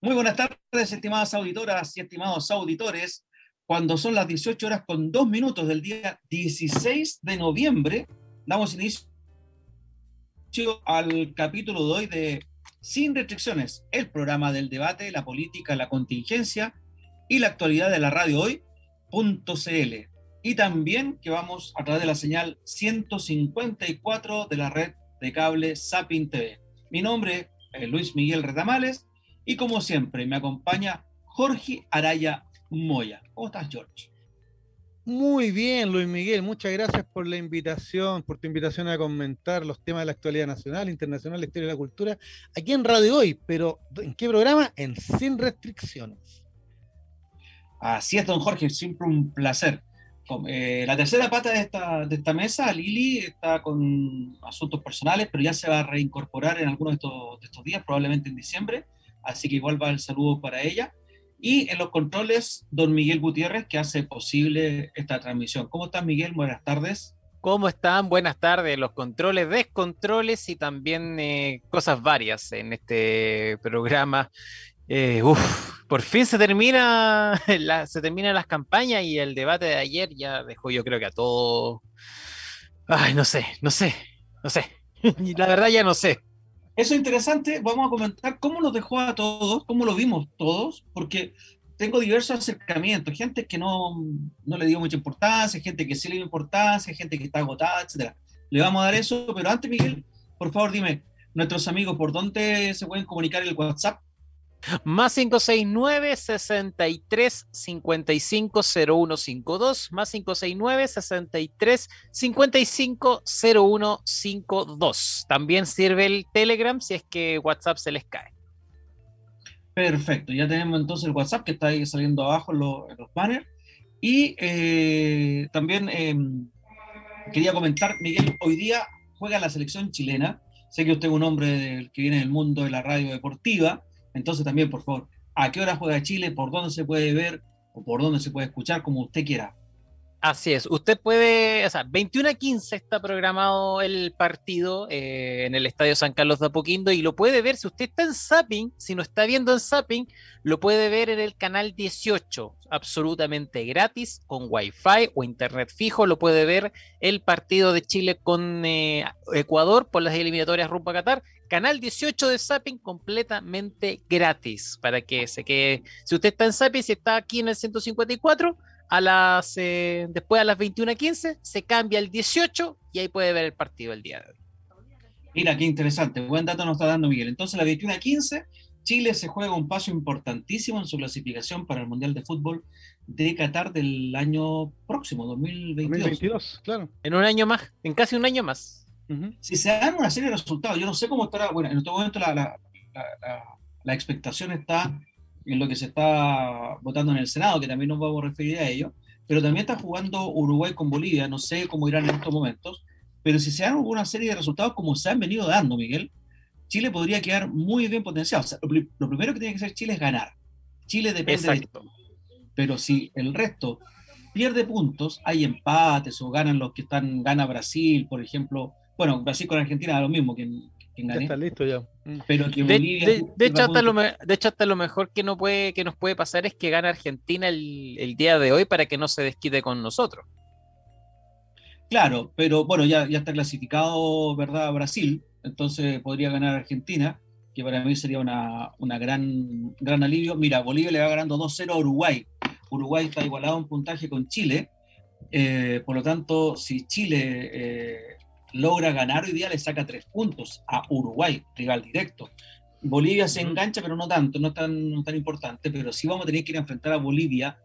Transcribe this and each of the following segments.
Muy buenas tardes, estimadas auditoras y estimados auditores. Cuando son las 18 horas con 2 minutos del día 16 de noviembre, damos inicio al capítulo de hoy de Sin Restricciones, el programa del debate, la política, la contingencia y la actualidad de la radio hoy.cl. Y también que vamos a través de la señal 154 de la red de cable Sapin TV. Mi nombre es Luis Miguel Retamales y como siempre, me acompaña Jorge Araya Moya. ¿Cómo estás, George? Muy bien, Luis Miguel. Muchas gracias por la invitación, por tu invitación a comentar los temas de la actualidad nacional, internacional, la historia y la cultura, aquí en Radio Hoy. Pero, ¿en qué programa? En Sin Restricciones. Así es, don Jorge, siempre un placer. Eh, la tercera pata de esta, de esta mesa, Lili, está con asuntos personales, pero ya se va a reincorporar en algunos de estos, de estos días, probablemente en diciembre así que igual va el saludo para ella. Y en los controles, don Miguel Gutiérrez, que hace posible esta transmisión. ¿Cómo estás, Miguel? Buenas tardes. ¿Cómo están? Buenas tardes. Los controles, descontroles y también eh, cosas varias en este programa. Eh, por fin se termina, se terminan las campañas y el debate de ayer ya dejó yo creo que a todos... Ay, no sé, no sé, no sé. la verdad ya no sé. Eso es interesante, vamos a comentar cómo nos dejó a todos, cómo lo vimos todos, porque tengo diversos acercamientos, gente que no, no le dio mucha importancia, gente que sí le dio importancia, gente que está agotada, etc. Le vamos a dar eso, pero antes, Miguel, por favor, dime, nuestros amigos, ¿por dónde se pueden comunicar el WhatsApp? Más 569 63 55 0152. Más 569 63 55 0152. También sirve el Telegram si es que WhatsApp se les cae. Perfecto, ya tenemos entonces el WhatsApp que está ahí saliendo abajo en los, banners. Y eh, también em, quería comentar, Miguel, hoy día juega la selección chilena. Sé que usted es un hombre que viene del mundo de la radio deportiva entonces también, por favor, ¿a qué hora juega Chile? ¿Por dónde se puede ver? ¿O por dónde se puede escuchar? Como usted quiera. Así es, usted puede, o sea, 21 a 15 está programado el partido eh, en el Estadio San Carlos de Apoquindo y lo puede ver, si usted está en Zapping, si no está viendo en Zapping, lo puede ver en el canal 18, absolutamente gratis, con Wi-Fi o internet fijo, lo puede ver el partido de Chile con eh, Ecuador por las eliminatorias rumbo a Qatar, canal 18 de Zapping completamente gratis, para que se quede, si usted está en Zapping, si está aquí en el 154, a las, eh, después a las 21.15 se cambia el 18 y ahí puede ver el partido el día de hoy. Mira, qué interesante, buen dato nos está dando Miguel. Entonces a las 21.15 Chile se juega un paso importantísimo en su clasificación para el Mundial de Fútbol de Qatar del año próximo, 2022. 2022, claro. En un año más, en casi un año más. Si se dan una serie de resultados, yo no sé cómo estará, bueno, en este momento la, la, la expectación está en lo que se está votando en el Senado, que también nos vamos a referir a ello, pero también está jugando Uruguay con Bolivia, no sé cómo irán en estos momentos, pero si se dan una serie de resultados como se han venido dando, Miguel, Chile podría quedar muy bien potenciado. lo, primero que tiene que hacer Chile es ganar. Chile depende de Pero si el resto pierde puntos, hay empates o ganan los que están, gana Brasil, por ejemplo. Bueno, Brasil con Argentina da lo mismo, que ya está listo ya. Mm. Pero que de, hecho, hasta lo, de hecho, hasta lo mejor que, no puede, que nos puede pasar es que gane Argentina el, día de hoy para que no se desquite con nosotros. Claro, pero bueno, ya, ya está clasificado, ¿verdad? Brasil, entonces podría ganar Argentina, que para mí sería una, una gran, gran alivio. Mira, Bolivia le va ganando 2-0 a Uruguay. Uruguay está igualado en puntaje con Chile. Eh, por lo tanto, si Chile eh, logra ganar hoy día, le saca tres puntos a Uruguay, rival directo. Bolivia se engancha, pero no tanto, no tan, tan importante, pero sí vamos a tener que ir a enfrentar a Bolivia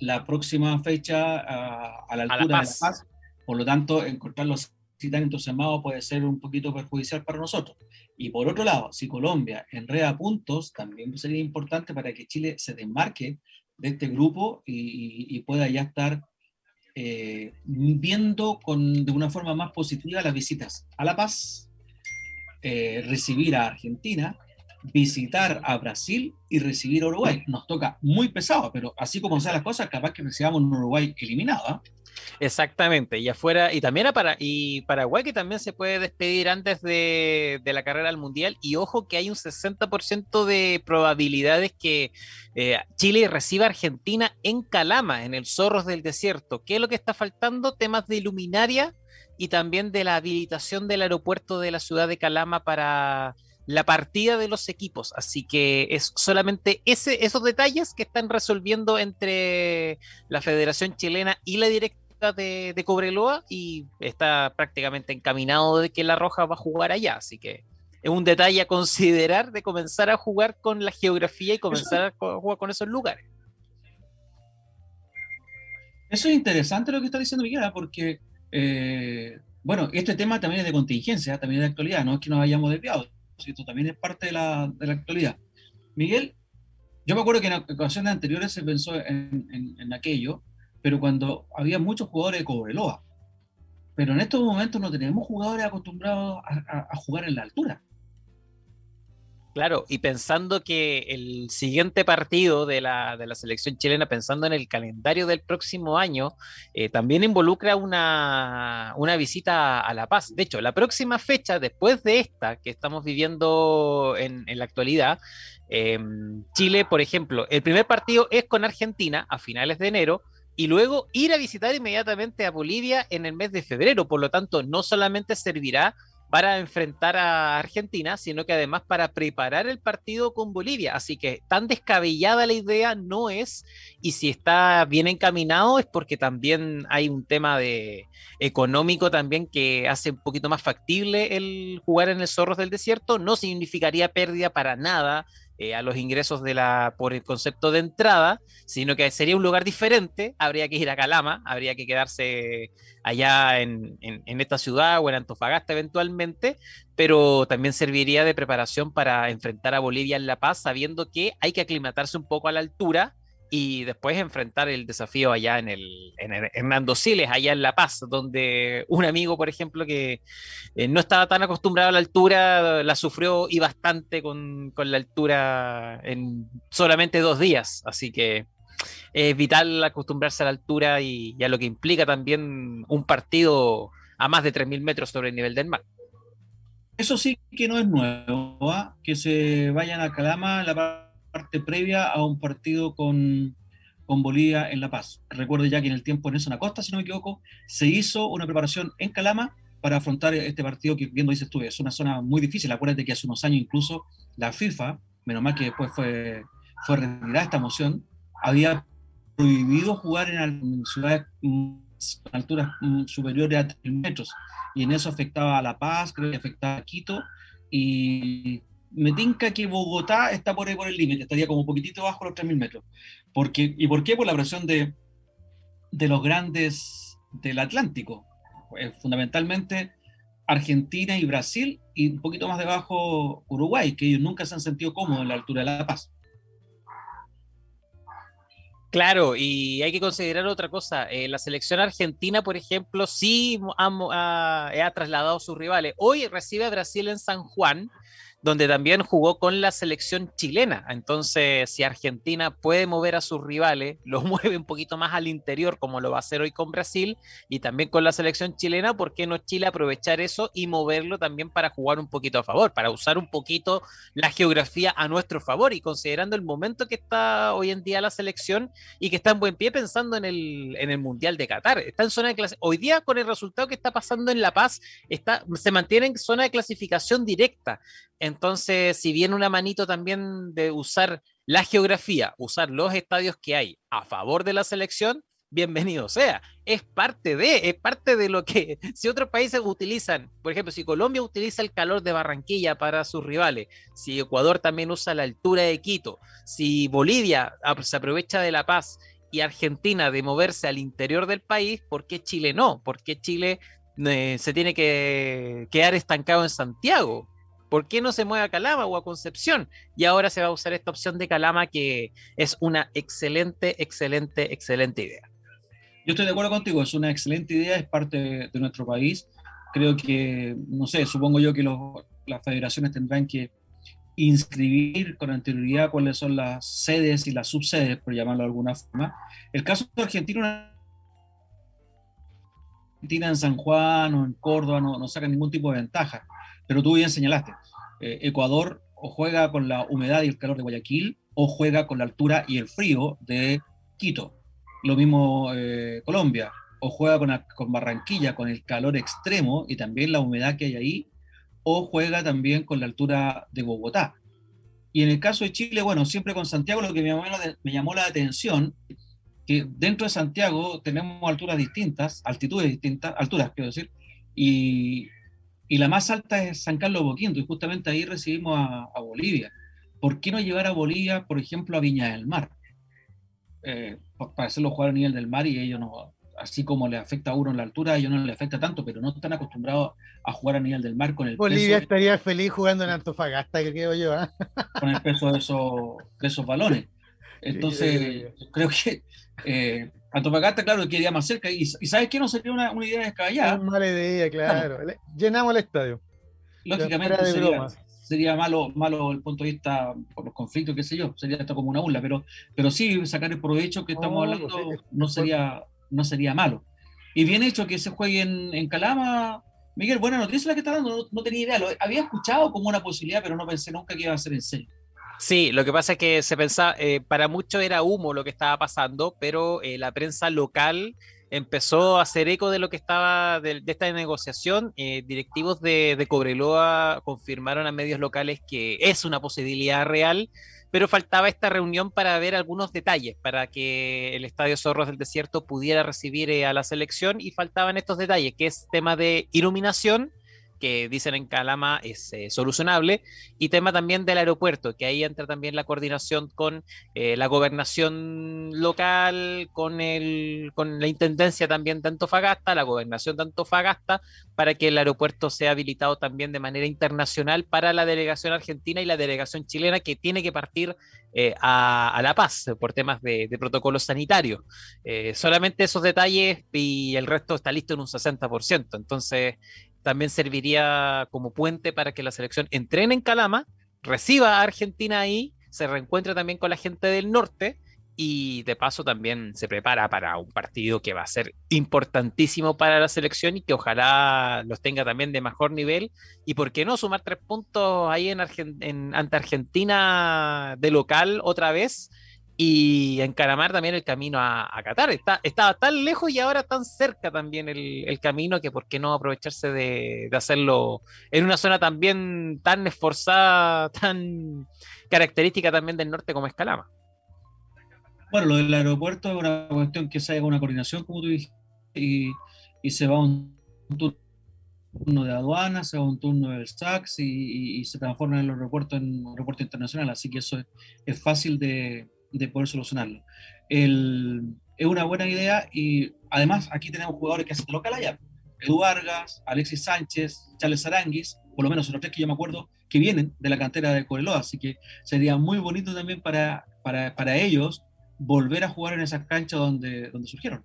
la próxima fecha a, la altura de La Paz. Por lo tanto, encontrarlos tan entusiasmados puede ser un poquito perjudicial para nosotros. Y por otro lado, si Colombia enreda puntos, también sería importante para que Chile se desmarque de este grupo y, y pueda ya estar eh, viendo con, de una forma más positiva las visitas a La Paz, eh, recibir a Argentina, visitar a Brasil y recibir a Uruguay. Nos toca muy pesado, pero así como sean las cosas, capaz que recibamos un Uruguay eliminado. ¿ah? Exactamente, y afuera, y también a para, y Paraguay que también se puede despedir antes de, la carrera al Mundial, y ojo que hay un 60% de probabilidades que eh, Chile reciba Argentina en Calama, en el Zorros del Desierto. ¿Qué es lo que está faltando? Temas de iluminaria y también de la habilitación del aeropuerto de la ciudad de Calama para la partida de los equipos. Así que es solamente ese, esos detalles que están resolviendo entre la Federación Chilena y la directa de, Cobreloa y está prácticamente encaminado de que la Roja va a jugar allá. Así que es un detalle a considerar de comenzar a jugar con la geografía y comenzar a jugar con esos lugares. Eso es interesante lo que está diciendo Miguel, ¿ah? porque, eh, bueno, este tema también es de contingencia, también es de actualidad, no es que nos hayamos desviado esto también es parte de la, de la, actualidad. Miguel, yo me acuerdo que en ocasiones anteriores se pensó en, en, aquello, pero cuando había muchos jugadores de Cobreloa. Pero en estos momentos no tenemos jugadores acostumbrados a jugar en la altura. Claro, y pensando que el siguiente partido de la, selección chilena, pensando en el calendario del próximo año, eh, también involucra una, visita a La Paz. De hecho, la próxima fecha, después de esta que estamos viviendo en, la actualidad, em, Chile, por ejemplo, el primer partido es con Argentina a finales de enero, y luego ir a visitar inmediatamente a Bolivia en el mes de febrero. Por lo tanto, no solamente servirá para enfrentar a Argentina, sino que además para preparar el partido con Bolivia. Así que tan descabellada la idea no es, y si está bien encaminado es porque también hay un tema de económico también que hace un poquito más factible el jugar en el Zorros del Desierto, no significaría pérdida para nada eh, a los ingresos de la, por el concepto de entrada, sino que sería un lugar diferente, habría que ir a Calama, habría que quedarse allá en, en, esta ciudad o en Antofagasta eventualmente, pero también serviría de preparación para enfrentar a Bolivia en La Paz, sabiendo que hay que aclimatarse un poco a la altura y después enfrentar el desafío allá en el, en Hernando Siles, allá en La Paz, donde un amigo, por ejemplo, que eh, no estaba tan acostumbrado a la altura, la sufrió y bastante con, la altura en solamente dos días. Así que es vital acostumbrarse a la altura y, a lo que implica también un partido a más de 3.000 metros sobre el nivel del mar. Eso sí que no es nuevo, ¿ah? que se vayan a Calama la parte previa a un partido con, con Bolivia en La Paz. Recuerdo ya que en el tiempo en Nelson Acosta, si no me equivoco, se hizo una preparación en Calama para afrontar este partido que, viendo dices tú, es una zona muy difícil. Acuérdate que hace unos años incluso la FIFA, menos mal que después fue, fue retirada esta moción, había prohibido jugar en, ciudades con alturas superiores a 3 metros. Y en eso afectaba a La Paz, creo que afectaba a Quito. Y me tinca que Bogotá está por ahí por el límite, estaría como un poquitito bajo los 3.000 metros. ¿Y por qué? Por la presión de, de los grandes del Atlántico. Eh, fundamentalmente Argentina y Brasil, y un poquito más debajo Uruguay, que ellos nunca se han sentido cómodos en la altura de La Paz. Claro, y hay que considerar otra cosa. Eh, la selección argentina, por ejemplo, sí ha, ha, trasladado a sus rivales. Hoy recibe a Brasil en San Juan donde también jugó con la selección chilena. Entonces, si Argentina puede mover a sus rivales, los mueve un poquito más al interior, como lo va a hacer hoy con Brasil y también con la selección chilena, ¿por qué no Chile aprovechar eso y moverlo también para jugar un poquito a favor, para usar un poquito la geografía a nuestro favor y considerando el momento que está hoy en día la selección y que está en buen pie pensando en el, en el Mundial de Qatar? Está en zona de clase. Hoy día, con el resultado que está pasando en La Paz, está, se mantiene en zona de clasificación directa. Entonces, si viene una manito también de usar la geografía, usar los estadios que hay a favor de la selección, bienvenido sea. Es parte de, es parte de lo que, si otros países utilizan, por ejemplo, si Colombia utiliza el calor de Barranquilla para sus rivales, si Ecuador también usa la altura de Quito, si Bolivia se aprovecha de la paz y Argentina de moverse al interior del país, ¿por qué Chile no? ¿Por qué Chile eh, se tiene que quedar estancado en Santiago? ¿Por qué no se mueve a Calama o a Concepción? Y ahora se va a usar esta opción de Calama que es una excelente, excelente, excelente idea. Yo estoy de acuerdo contigo, es una excelente idea, es parte de, nuestro país. Creo que, no sé, supongo yo que las federaciones tendrán que inscribir con anterioridad cuáles son las sedes y las subsedes, por llamarlo de alguna forma. El caso de Argentina Argentina en San Juan o en Córdoba no, no sacan ningún tipo de ventaja, pero tú bien señalaste, eh, Ecuador o juega con la humedad y el calor de Guayaquil o juega con la altura y el frío de Quito. Lo mismo eh, Colombia, o juega con, Barranquilla con el calor extremo y también la humedad que hay ahí, o juega también con la altura de Bogotá. Y en el caso de Chile, bueno, siempre con Santiago lo que me llamó, me llamó la atención, que dentro de Santiago tenemos alturas distintas, altitudes distintas, alturas quiero decir, y, y la más alta es San Carlos Boquinto, y justamente ahí recibimos a, a, Bolivia. ¿Por qué no llevar a Bolivia, por ejemplo, a Viña del Mar? Eh, para hacerlo jugar a nivel del mar y ellos no, así como le afecta a uno en la altura, a ellos no le afecta tanto, pero no están acostumbrados a jugar a nivel del mar con el Bolivia estaría feliz jugando en Antofagasta, que creo yo. ¿eh? Con el peso de esos, de esos balones. Entonces, sí, creo que eh, Antofagasta, claro, quedaría más cerca. Y, y ¿sabes qué? No sería una, una idea descabellada. Una mala idea, claro. Llenamos el estadio. Lógicamente sería, sería, malo, malo el punto de vista por los conflictos, qué sé yo. Sería esto como una burla, pero, pero sí, sacar el provecho que estamos oh, hablando no sería no sería malo. Y bien hecho que se juegue en, en Calama. Miguel, buena noticia la que está dando, no, no, tenía idea, lo había escuchado como una posibilidad, pero no pensé nunca que iba a ser en serio. Sí, lo que pasa es que se pensaba, eh, para muchos era humo lo que estaba pasando, pero eh, la prensa local empezó a hacer eco de lo que estaba de, de esta negociación. Eh, directivos de, de Cobreloa confirmaron a medios locales que es una posibilidad real pero faltaba esta reunión para ver algunos detalles, para que el Estadio Zorros del Desierto pudiera recibir a la selección y faltaban estos detalles, que es tema de iluminación, que dicen en Calama es eh, solucionable, y tema también del aeropuerto, que ahí entra también la coordinación con eh, la gobernación local, con, el, con la intendencia también de Antofagasta, la gobernación de Antofagasta, para que el aeropuerto sea habilitado también de manera internacional para la delegación argentina y la delegación chilena, que tiene que partir eh, a, a, La Paz por temas de, de protocolo sanitario. Eh, solamente esos detalles y el resto está listo en un 60%. Entonces, también serviría como puente para que la selección entrene en Calama, reciba a Argentina ahí, se reencuentre también con la gente del norte y de paso también se prepara para un partido que va a ser importantísimo para la selección y que ojalá los tenga también de mejor nivel. Y por qué no sumar tres puntos ahí en, Argent en ante Argentina de local otra vez y encaramar también el camino a, Qatar. Está, estaba tan lejos y ahora tan cerca también el, el camino que por qué no aprovecharse de, hacerlo en una zona también tan esforzada, tan característica también del norte como Escalama. Bueno, lo del aeropuerto es una cuestión que se haga una coordinación, como tú dijiste, y, y se va un turno de aduana, se va un turno del SACS y, se transforma el aeropuerto en un aeropuerto internacional, así que eso es, es fácil de, de poder solucionarlo. El, es una buena idea y además aquí tenemos jugadores que hacen local allá. Edu Vargas, Alexis Sánchez, Charles Aranguis, por lo menos los tres que yo me acuerdo, que vienen de la cantera de Coreloa, así que sería muy bonito también para, para, para ellos volver a jugar en esas canchas donde, donde surgieron.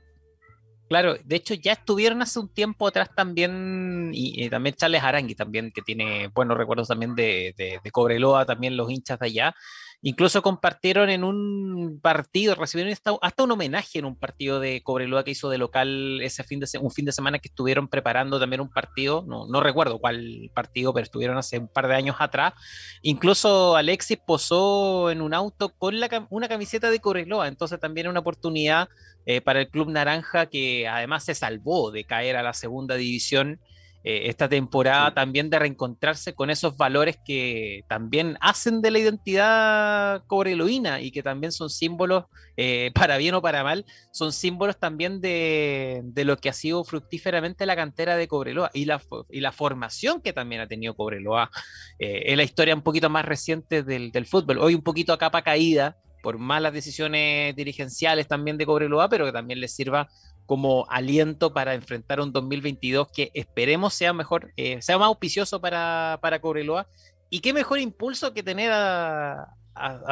Claro, de hecho ya estuvieron hace un tiempo atrás también, y, y también Charles Arangui también, que tiene buenos recuerdos también de, de, de Cobreloa, también los hinchas de allá, Incluso compartieron en un partido, recibieron hasta, un homenaje en un partido de Cobreloa que hizo de local ese fin de, un fin de semana que estuvieron preparando también un partido, no, no recuerdo cuál partido, pero estuvieron hace un par de años atrás. Incluso Alexis posó en un auto con la, una camiseta de Cobreloa, entonces también una oportunidad eh, para el Club Naranja que además se salvó de caer a la segunda división eh, esta temporada también de reencontrarse con esos valores que también hacen de la identidad cobreloína y que también son símbolos, eh, para bien o para mal, son símbolos también de, de, lo que ha sido fructíferamente la cantera de Cobreloa y la, y la formación que también ha tenido Cobreloa eh, en la historia un poquito más reciente del, del fútbol. Hoy un poquito a capa caída por malas decisiones dirigenciales también de Cobreloa, pero que también les sirva como aliento para enfrentar un 2022 que esperemos sea mejor, eh, sea más auspicioso para, para Cobreloa. Y qué mejor impulso que tener a,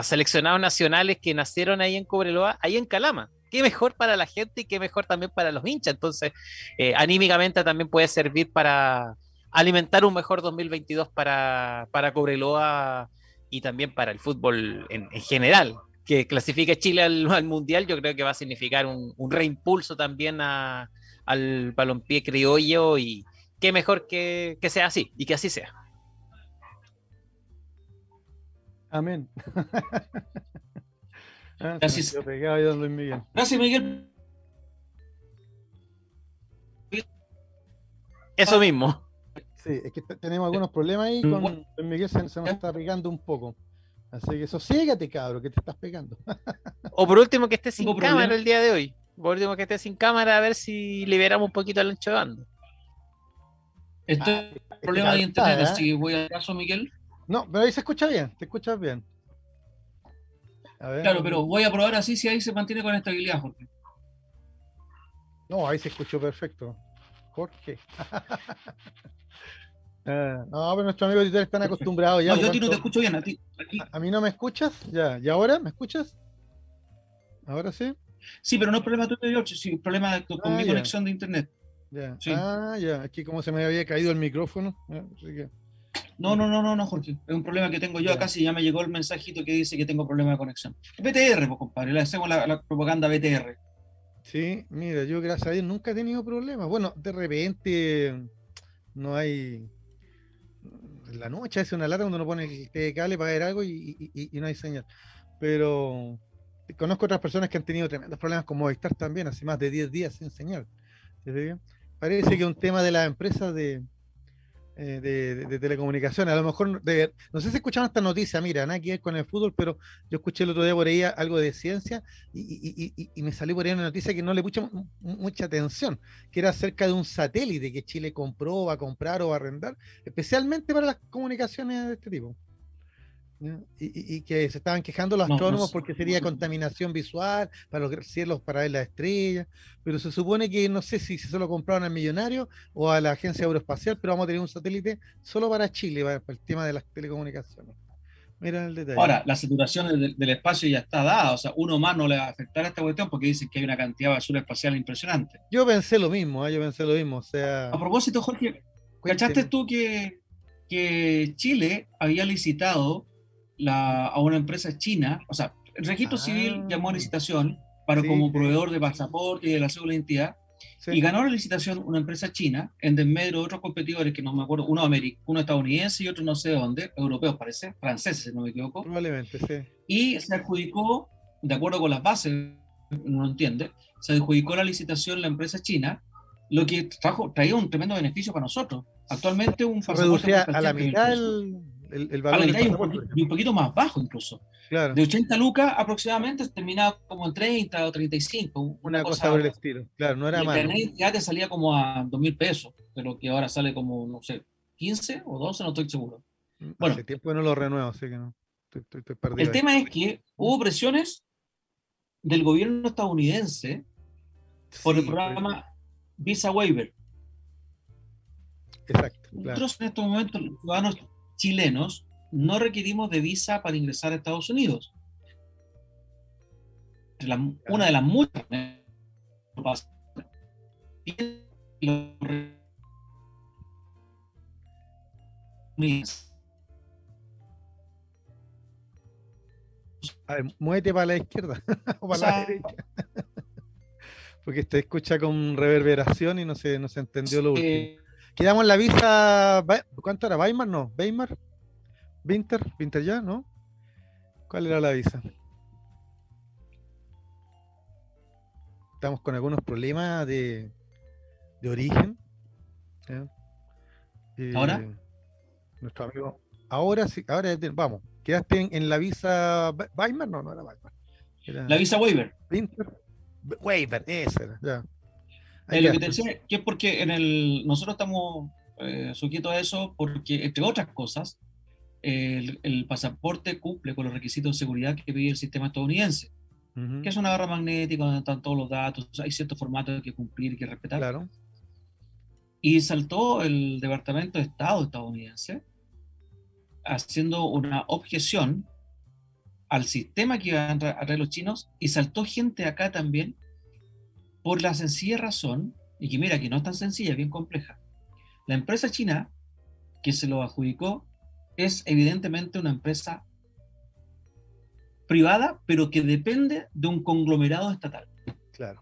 seleccionados nacionales que nacieron ahí en Cobreloa, ahí en Calama. Qué mejor para la gente y qué mejor también para los hinchas. Entonces, eh, anímicamente también puede servir para alimentar un mejor 2022 para, para Cobreloa y también para el fútbol en, en general que clasifique Chile al, al, Mundial, yo creo que va a significar un, un reimpulso también a, al balompié criollo y qué mejor que, que sea así y que así sea. Amén. Ah, Gracias. Miguel. Gracias, Miguel. Eso mismo. Sí, es que te- tenemos algunos problemas ahí con Luis Miguel, se, se nos está pegando un poco. Así que sosiégate, cabro, que te estás pegando. O por último que esté sin cámara problema. el día de hoy. Por último que esté sin cámara a ver si liberamos un poquito al ancho de banda. Estoy Ah, en es que problema de internet, ¿eh? así que voy al caso, Miguel. No, pero ahí se escucha bien, te escuchas bien. A ver. Claro, pero voy a probar así si ahí se mantiene con estabilidad, Jorge. No, ahí se escuchó perfecto. Jorge. Ah, no, pero nuestros amigos editores están acostumbrados ya. No, yo a ti no te escucho bien, a ti. a ti- ¿A mí no me escuchas? Ya. ¿Y ahora? ¿Me escuchas? ¿Ahora sí? Sí, pero no es problema tuyo, George, sí, es problema con Ah, mi ya. conexión de internet. Ya. Sí. Ah, ya. Aquí como se me había caído el micrófono. así que- No, no, no, no, no, Jorge. Es un problema que tengo yo acá, si ya me llegó el mensajito que dice que tengo problema de conexión. BTR, pues, compadre, le hacemos la, la propaganda BTR. Sí, mira, yo gracias a Dios nunca he tenido problemas. Bueno, de repente no hay. La noche hace una lata cuando uno pone el cable para ver algo y, y- y- no hay señal. Pero conozco otras personas que han tenido tremendos problemas con Movistar también, hace más de 10 días sin señal. Parece que un tema de las empresas de, eh, de, de- telecomunicaciones. A lo mejor, de- no sé si escucharon esta noticia, mira, nada que ver con el fútbol, pero yo escuché el otro día por ahí algo de ciencia y, y- y- me salió por ahí una noticia que no le puse mu- mu- mucha atención, que era acerca de un satélite que Chile compró, va a comprar o va a arrendar, especialmente para las comunicaciones de este tipo. Y, que se estaban quejando los No, no astrónomos porque sería contaminación visual para los cielos, para ver las estrellas, pero se supone que no sé si se lo compraron al millonario o a la agencia aeroespacial, pero vamos a tener un satélite solo para Chile, para, para el tema de las telecomunicaciones. Mira el detalle. Ahora, la saturación del, del espacio ya está dada, o sea, uno más no le va a afectar a esta cuestión porque dicen que hay una cantidad de basura espacial impresionante. Yo pensé lo mismo, ¿eh? yo pensé lo mismo, o sea... A propósito, Jorge, ¿cachaste tú que, que Chile había licitado la, a una empresa china? O sea, el registro Ah. civil llamó a licitación para Sí, como proveedor de pasaporte y de la cédula de identidad, Sí. y ganó la licitación una empresa china en desmedro de otros competidores que no me acuerdo, uno, uno estadounidense y otro no sé de dónde, europeos parece, franceses si no me equivoco, Probablemente, sí. y se adjudicó, de acuerdo con las bases, uno no entiende, se adjudicó la licitación la empresa china, lo que trajo, traía un tremendo beneficio para nosotros. Actualmente un pasaporte reducía a la 80 mitad el, el, el valor del un, poquito, un más bajo incluso. Claro, De 80 lucas aproximadamente terminaba como en 30 o 35. Una, una cosa por el estilo. Claro, no era carnet ya te salía como a 2 mil pesos, pero que ahora sale como, no sé, 15 o 12, no estoy seguro. bueno. Hace tiempo que no lo renuevo, así que no. Estoy, estoy- estoy perdido. El ahí. tema es que hubo presiones del gobierno estadounidense por Sí, el programa Visa Waiver. Exacto, claro. Nosotros en estos momentos, los ciudadanos chilenos, no requerimos de visa para ingresar a Estados Unidos. La- una de las muchas. A ver, muévete para la izquierda o para la sea- derecha. Porque te escucha con reverberación y no se, no se entendió lo último. Quedamos en la visa. ¿Cuánto era? ¿Weimar? No. ¿Weimar? ¿Winter? ¿Winter ya? ¿No? ¿Cuál era la visa? Estamos con algunos problemas de, de origen. Eh, ¿Ahora? Nuestro amigo. Ahora sí, ahora vamos. ¿Quedaste en, en la visa Weimar? No, no era Weimar. Era la Visa Waiver. Winter. Waiver, esa era, ya. Eh, lo que te decía, que es porque en el, nosotros estamos eh, sujetos a eso porque, entre otras cosas, el, el pasaporte cumple con los requisitos de seguridad que pide el sistema estadounidense, Ujú, que es una barra magnética donde están todos los datos, hay ciertos formatos que cumplir y que respetar. Claro. Y saltó el Departamento de Estado estadounidense haciendo una objeción al sistema que iban a traer los chinos y saltó gente acá también por la sencilla razón, y que mira que no es tan sencilla, es bien compleja. La empresa china que se lo adjudicó es evidentemente una empresa privada, pero que depende de un conglomerado estatal. Claro.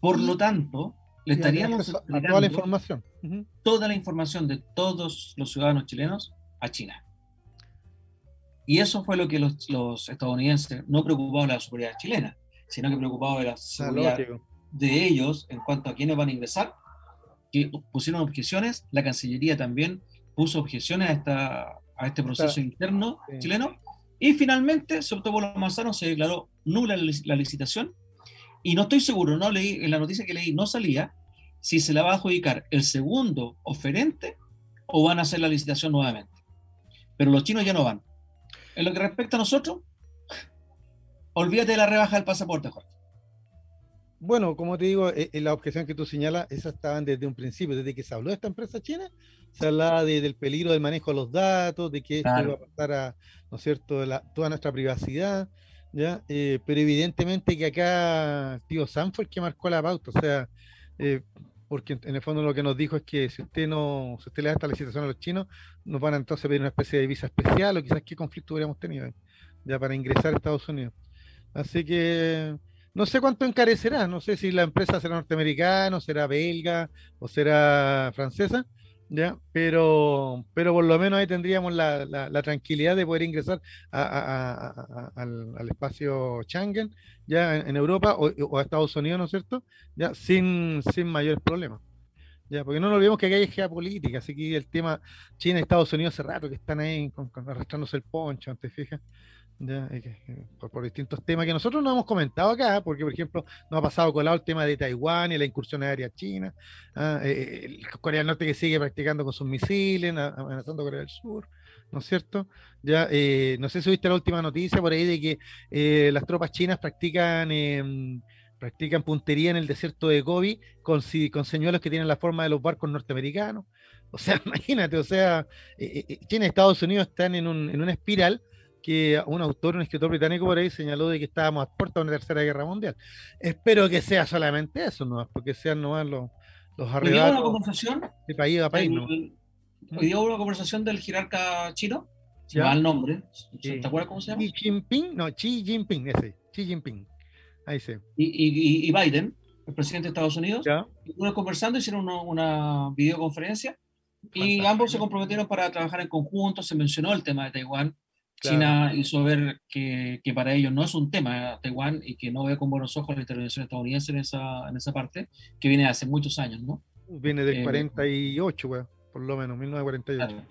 Por lo tanto, le estaríamos a toda la información. Toda la información de todos los ciudadanos chilenos a China. Y eso fue lo que los, los estadounidenses, no preocupados de la seguridad chilena, sino que preocupados de la seguridad de ellos en cuanto a quiénes van a ingresar, que pusieron objeciones, la Cancillería también puso objeciones a, esta, a este proceso interno chileno, y finalmente se por los manzanos, se declaró nula la licitación, y no estoy seguro, no leí, en la noticia que leí no salía si se la va a adjudicar el segundo oferente o van a hacer la licitación nuevamente. Pero los chinos ya no van. En lo que respecta a nosotros, olvídate de la rebaja del pasaporte, Jorge. Bueno, como te digo, eh, eh, la objeción que tú señalas, esas estaban desde un principio, desde que se habló de esta empresa china, se hablaba del peligro del manejo de los datos, de que esto iba a pasar a, ¿no es cierto?, toda nuestra privacidad, ¿ya? Eh, pero evidentemente que acá tío Sam fue el que marcó la pauta, o sea, porque en el fondo lo que nos dijo es que si usted no, si usted le da esta licitación a los chinos, nos van a entonces pedir una especie de visa especial o quizás qué conflicto hubiéramos tenido ya para ingresar a Estados Unidos. Así que no sé cuánto encarecerá, no sé si la empresa será norteamericana, será belga o será francesa, ¿ya? Pero, pero por lo menos ahí tendríamos la, la, tranquilidad de poder ingresar al, espacio Schengen, ya en, Europa o, a Estados Unidos, ¿no es cierto? Ya sin, sin mayores problemas. Ya, porque no nos olvidemos que acá hay geopolítica, así que el tema China y Estados Unidos hace rato que están ahí arrastrándose el poncho, ¿te fijas? Por, distintos temas que nosotros no hemos comentado acá, porque por ejemplo nos ha pasado colado el tema de Taiwán y la incursión aérea china, ¿ah? eh, eh, Corea del Norte que sigue practicando con sus misiles, amenazando Corea del Sur, ¿no es cierto? Ya, eh, no sé si viste la última noticia por ahí de que las tropas chinas practican em, practican puntería en el desierto de Gobi con, con señuelos que tienen la forma de los barcos norteamericanos. O sea, imagínate, o sea, China y Estados Unidos están en, un, en una espiral que un autor, un escritor británico por ahí señaló de que estábamos a puerta de una tercera guerra mundial. Espero que sea solamente eso, no porque sean nomás los, los arrebatos una conversación de país a país. ¿no? Hoy dio una conversación del jerarca chino, se llama el nombre, ¿te acuerdas cómo se llama? Xi Jinping, no, Xi Jinping, ese, Xi Jinping, ahí sí. Y, y, Biden, el presidente de Estados Unidos, ¿Ya? conversando, hicieron una, una videoconferencia y ambos se comprometieron para trabajar en conjunto, se mencionó el tema de Taiwán, China hizo ver que, que, para ellos no es un tema Taiwán y que no ve con buenos ojos la intervención estadounidense en esa, en esa parte, que viene hace muchos años, ¿no? Viene del 48, eh, por lo menos, 1948.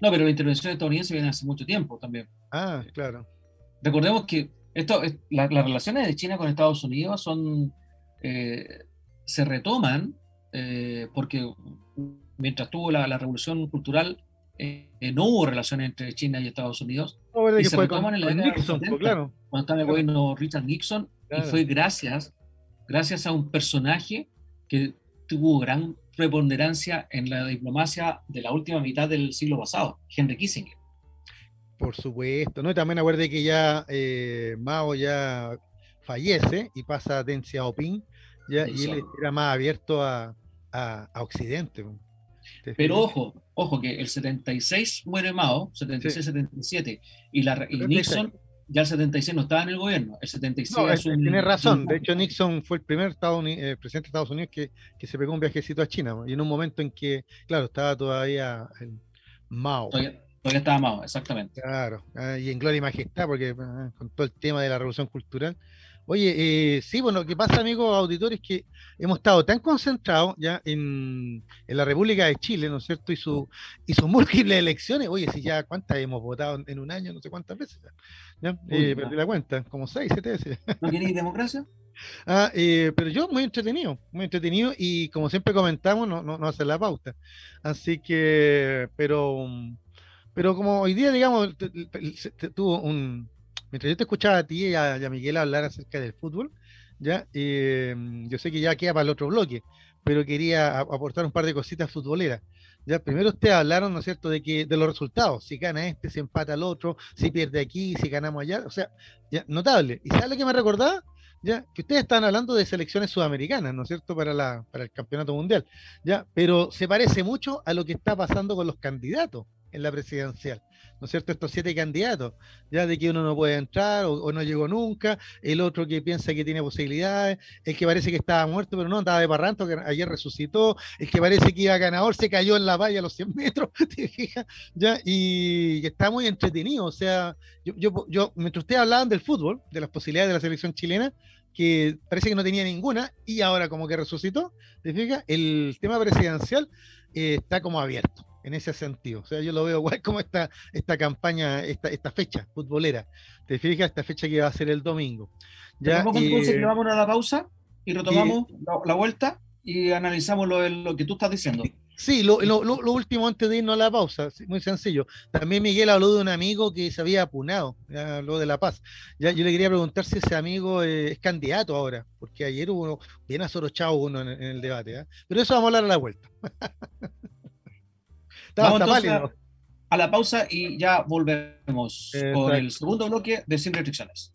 No, pero la intervención estadounidense viene hace mucho tiempo también. Ah, claro. Recordemos que esto, las relaciones de China con Estados Unidos son, eh, se retoman eh, porque mientras tuvo la, la revolución cultural eh, no hubo relaciones entre China y Estados Unidos. y se retoman en la Nixon, pues, claro. cuando estaba el gobierno Richard Nixon, y fue gracias, gracias a un personaje que tuvo gran preponderancia en la diplomacia de la última mitad del siglo pasado, Henry Kissinger. Por supuesto, ¿no? Y también acuerde que ya eh, Mao ya fallece y pasa a Deng Xiaoping, ya, y él era más abierto a, a, a Occidente. Pero ojo, ojo que el 76 muere Mao, 76-77, y, la, Nixon ya el 76 no estaba en el gobierno, el 76 Tiene razón, de hecho Nixon fue el primer eh, presidente de Estados Unidos que, que, se pegó un viajecito a China, y en un momento en que, claro, estaba todavía el Mao. Todavía, estaba Mao, exactamente. Claro, ah, y en gloria y majestad, porque ah, con todo el tema de la revolución cultural, Oye, eh, sí, bueno, lo que pasa, amigos auditores, es que hemos estado tan concentrados ya en, la República de Chile, ¿no es cierto? Y, su, y sus múltiples elecciones. Oye, si ya cuántas hemos votado en un año, no sé cuántas veces. ¿ya? Eh, perdí la cuenta, como seis, siete veces. ¿No queréis democracia? Ah, eh, pero yo muy entretenido, muy entretenido y como siempre comentamos, no, no, no hace la pauta. Así que, pero, pero como hoy día, digamos, tuvo un, mientras yo te escuchaba a ti y a, Miguel hablar acerca del fútbol, ya, eh, yo sé que ya queda para el otro bloque, pero quería aportar un par de cositas futboleras. Ya, primero ustedes hablaron, ¿no es cierto?, de que de los resultados, si gana este, si empata el otro, si pierde aquí, si ganamos allá, o sea, notable. ¿Y sabes lo que me recordaba? Ya, que ustedes están hablando de selecciones sudamericanas, ¿no es cierto?, para, la, para el campeonato mundial, ya, pero se parece mucho a lo que está pasando con los candidatos en la presidencial. ¿no es cierto? Estos siete candidatos, ya de que uno no puede entrar o, no llegó nunca, el otro que piensa que tiene posibilidades, el que parece que estaba muerto, pero no, andaba de parranto, que ayer resucitó, el que parece que iba ganador, se cayó en la valla a los 100 metros, ¿te fijas? ¿Ya? Y, está muy entretenido, o sea, yo, yo, yo, mientras ustedes hablaban del fútbol, de las posibilidades de la selección chilena, que parece que no tenía ninguna y ahora como que resucitó, ¿te fijas? El tema presidencial eh, está como abierto en ese sentido. O sea, yo lo veo igual como esta, esta campaña, esta, esta fecha futbolera. ¿Te fijas? Esta fecha que va a ser el domingo. Ya, vamos entonces que vamos a la pausa y retomamos la, vuelta y analizamos lo, lo, que tú estás diciendo. Sí, lo, lo, lo, último antes de irnos a la pausa, muy sencillo. También Miguel habló de un amigo que se había apunado, habló de La Paz. Ya, yo le quería preguntar si ese amigo eh, es candidato ahora, porque ayer hubo bien azorochado uno en, el debate. ¿eh? Pero eso vamos a hablar a la vuelta. Vamos a, la pausa y ya volvemos con el segundo bloque de Sin Restricciones.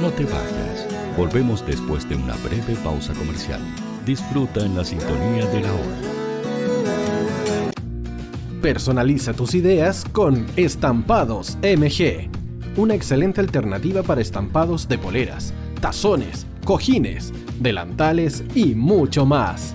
No te vayas. Volvemos después de una breve pausa comercial. Disfruta en la sintonía de la hora. Personaliza tus ideas con Estampados MG. Una excelente alternativa para estampados de poleras, tazones, cojines, delantales y mucho más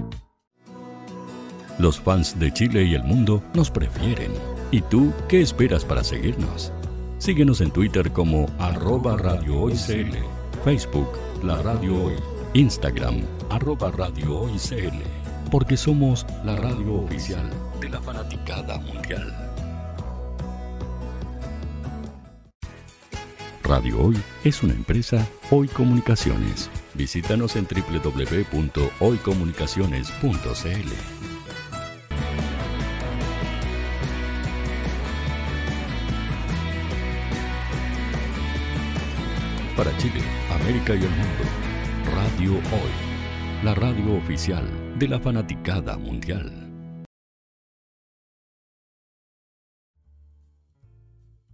Los fans de Chile y el mundo nos prefieren. ¿Y tú qué esperas para seguirnos? Síguenos en Twitter como arroba Radio Hoy CL, Facebook La Radio Hoy, Instagram arroba Radio Hoy CL porque somos la radio oficial de la fanaticada mundial. Radio Hoy es una empresa Hoy Comunicaciones. Visítanos en www.hoycomunicaciones.cl. Para Chile, América y el mundo, Radio Hoy la radio oficial de la fanaticada mundial.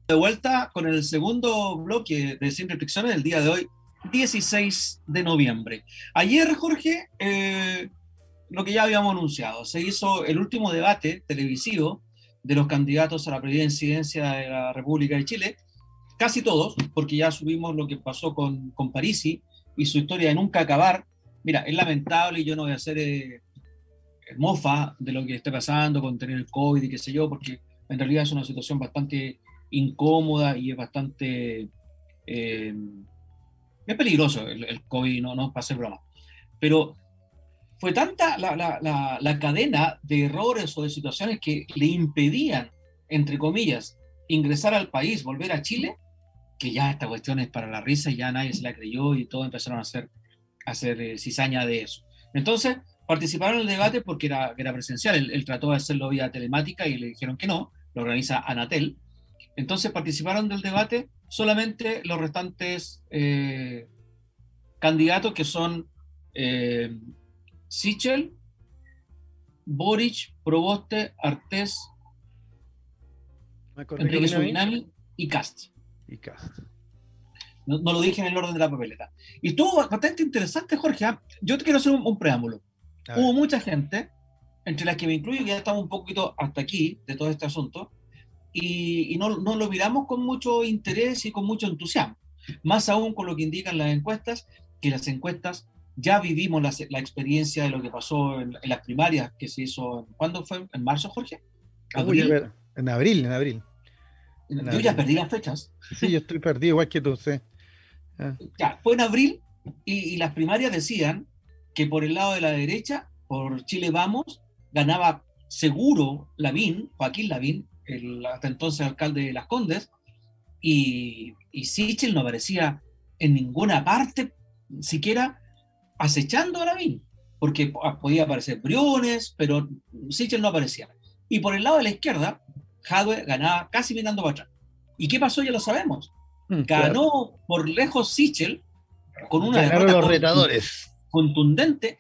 De vuelta con el segundo bloque de Sin Reflexiones del día de hoy, 16 de noviembre. Ayer, Jorge, eh, lo que ya habíamos anunciado, se hizo el último debate televisivo de los candidatos a la presidencia de la República de Chile, casi todos, porque ya subimos lo que pasó con, con Parisi y su historia de nunca acabar, Mira, es lamentable y yo no voy a hacer eh, mofa de lo que está pasando con tener el COVID y qué sé yo, porque en realidad es una situación bastante incómoda y es bastante... Eh, es peligroso el, COVID, no, no para hacer broma. Pero fue tanta la, la, la, cadena de errores o de situaciones que le impedían, entre comillas, ingresar al país, volver a Chile, que ya esta cuestión es para la risa y ya nadie se la creyó y todos empezaron a hacer hacer eh, cizaña de eso. Entonces, participaron en el debate porque era, era presencial, él, trató de hacerlo vía telemática y le dijeron que no, lo organiza Anatel. Entonces participaron del debate solamente los restantes eh, candidatos que son eh, Sichel, Boric, Proboste, Artés, Enrique Surinami y Cast. Y Cast. No, lo dije en el orden de la papeleta. Y estuvo bastante interesante, Jorge. ¿ah? Yo te quiero hacer un, preámbulo. Hubo mucha gente, entre las que me incluyo, que ya estamos un poquito hasta aquí de todo este asunto, y, no, lo miramos con mucho interés y con mucho entusiasmo. Más aún con lo que indican las encuestas, que las encuestas ya vivimos la, experiencia de lo que pasó en, las primarias que se hizo. ¿Cuándo fue? ¿En marzo, Jorge? ¿Abril? En abril, en abril. Yo ya perdí las fechas. Sí, yo estoy perdido, igual que tú, sí. Ah. Ya, fue en abril y, las primarias decían que por el lado de la derecha, por Chile Vamos, ganaba seguro Lavín, Joaquín Lavín, el hasta entonces alcalde de Las Condes, y, y Sichel no aparecía en ninguna parte, siquiera acechando a Lavín, porque podía aparecer Briones, pero Sichel no aparecía. Y por el lado de la izquierda, Jadwe ganaba casi mirando para atrás. ¿Y qué pasó? Ya lo sabemos. Mm, ganó por lejos Sichel con una Ganaron los retadores. contundente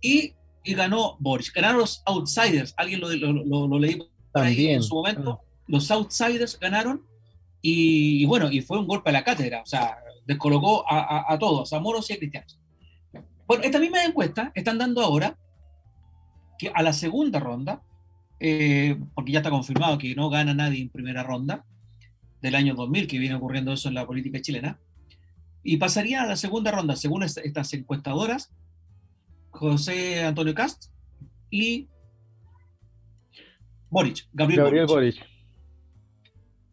y, y, ganó Boris. Ganaron los outsiders. Alguien lo, lo, lo, leí También. en su momento. Ah. Los outsiders ganaron y, bueno, y fue un golpe a la cátedra. O sea, descolocó a, a, todos, a moros y a cristianos. Bueno, esta misma encuesta están dando ahora que a la segunda ronda, eh, porque ya está confirmado que no gana nadie en primera ronda, del año 2000, que viene ocurriendo eso en la política chilena, y pasaría a la segunda ronda, según estas encuestadoras, José Antonio Cast y Boric, Gabriel, Gabriel Boric. Boric.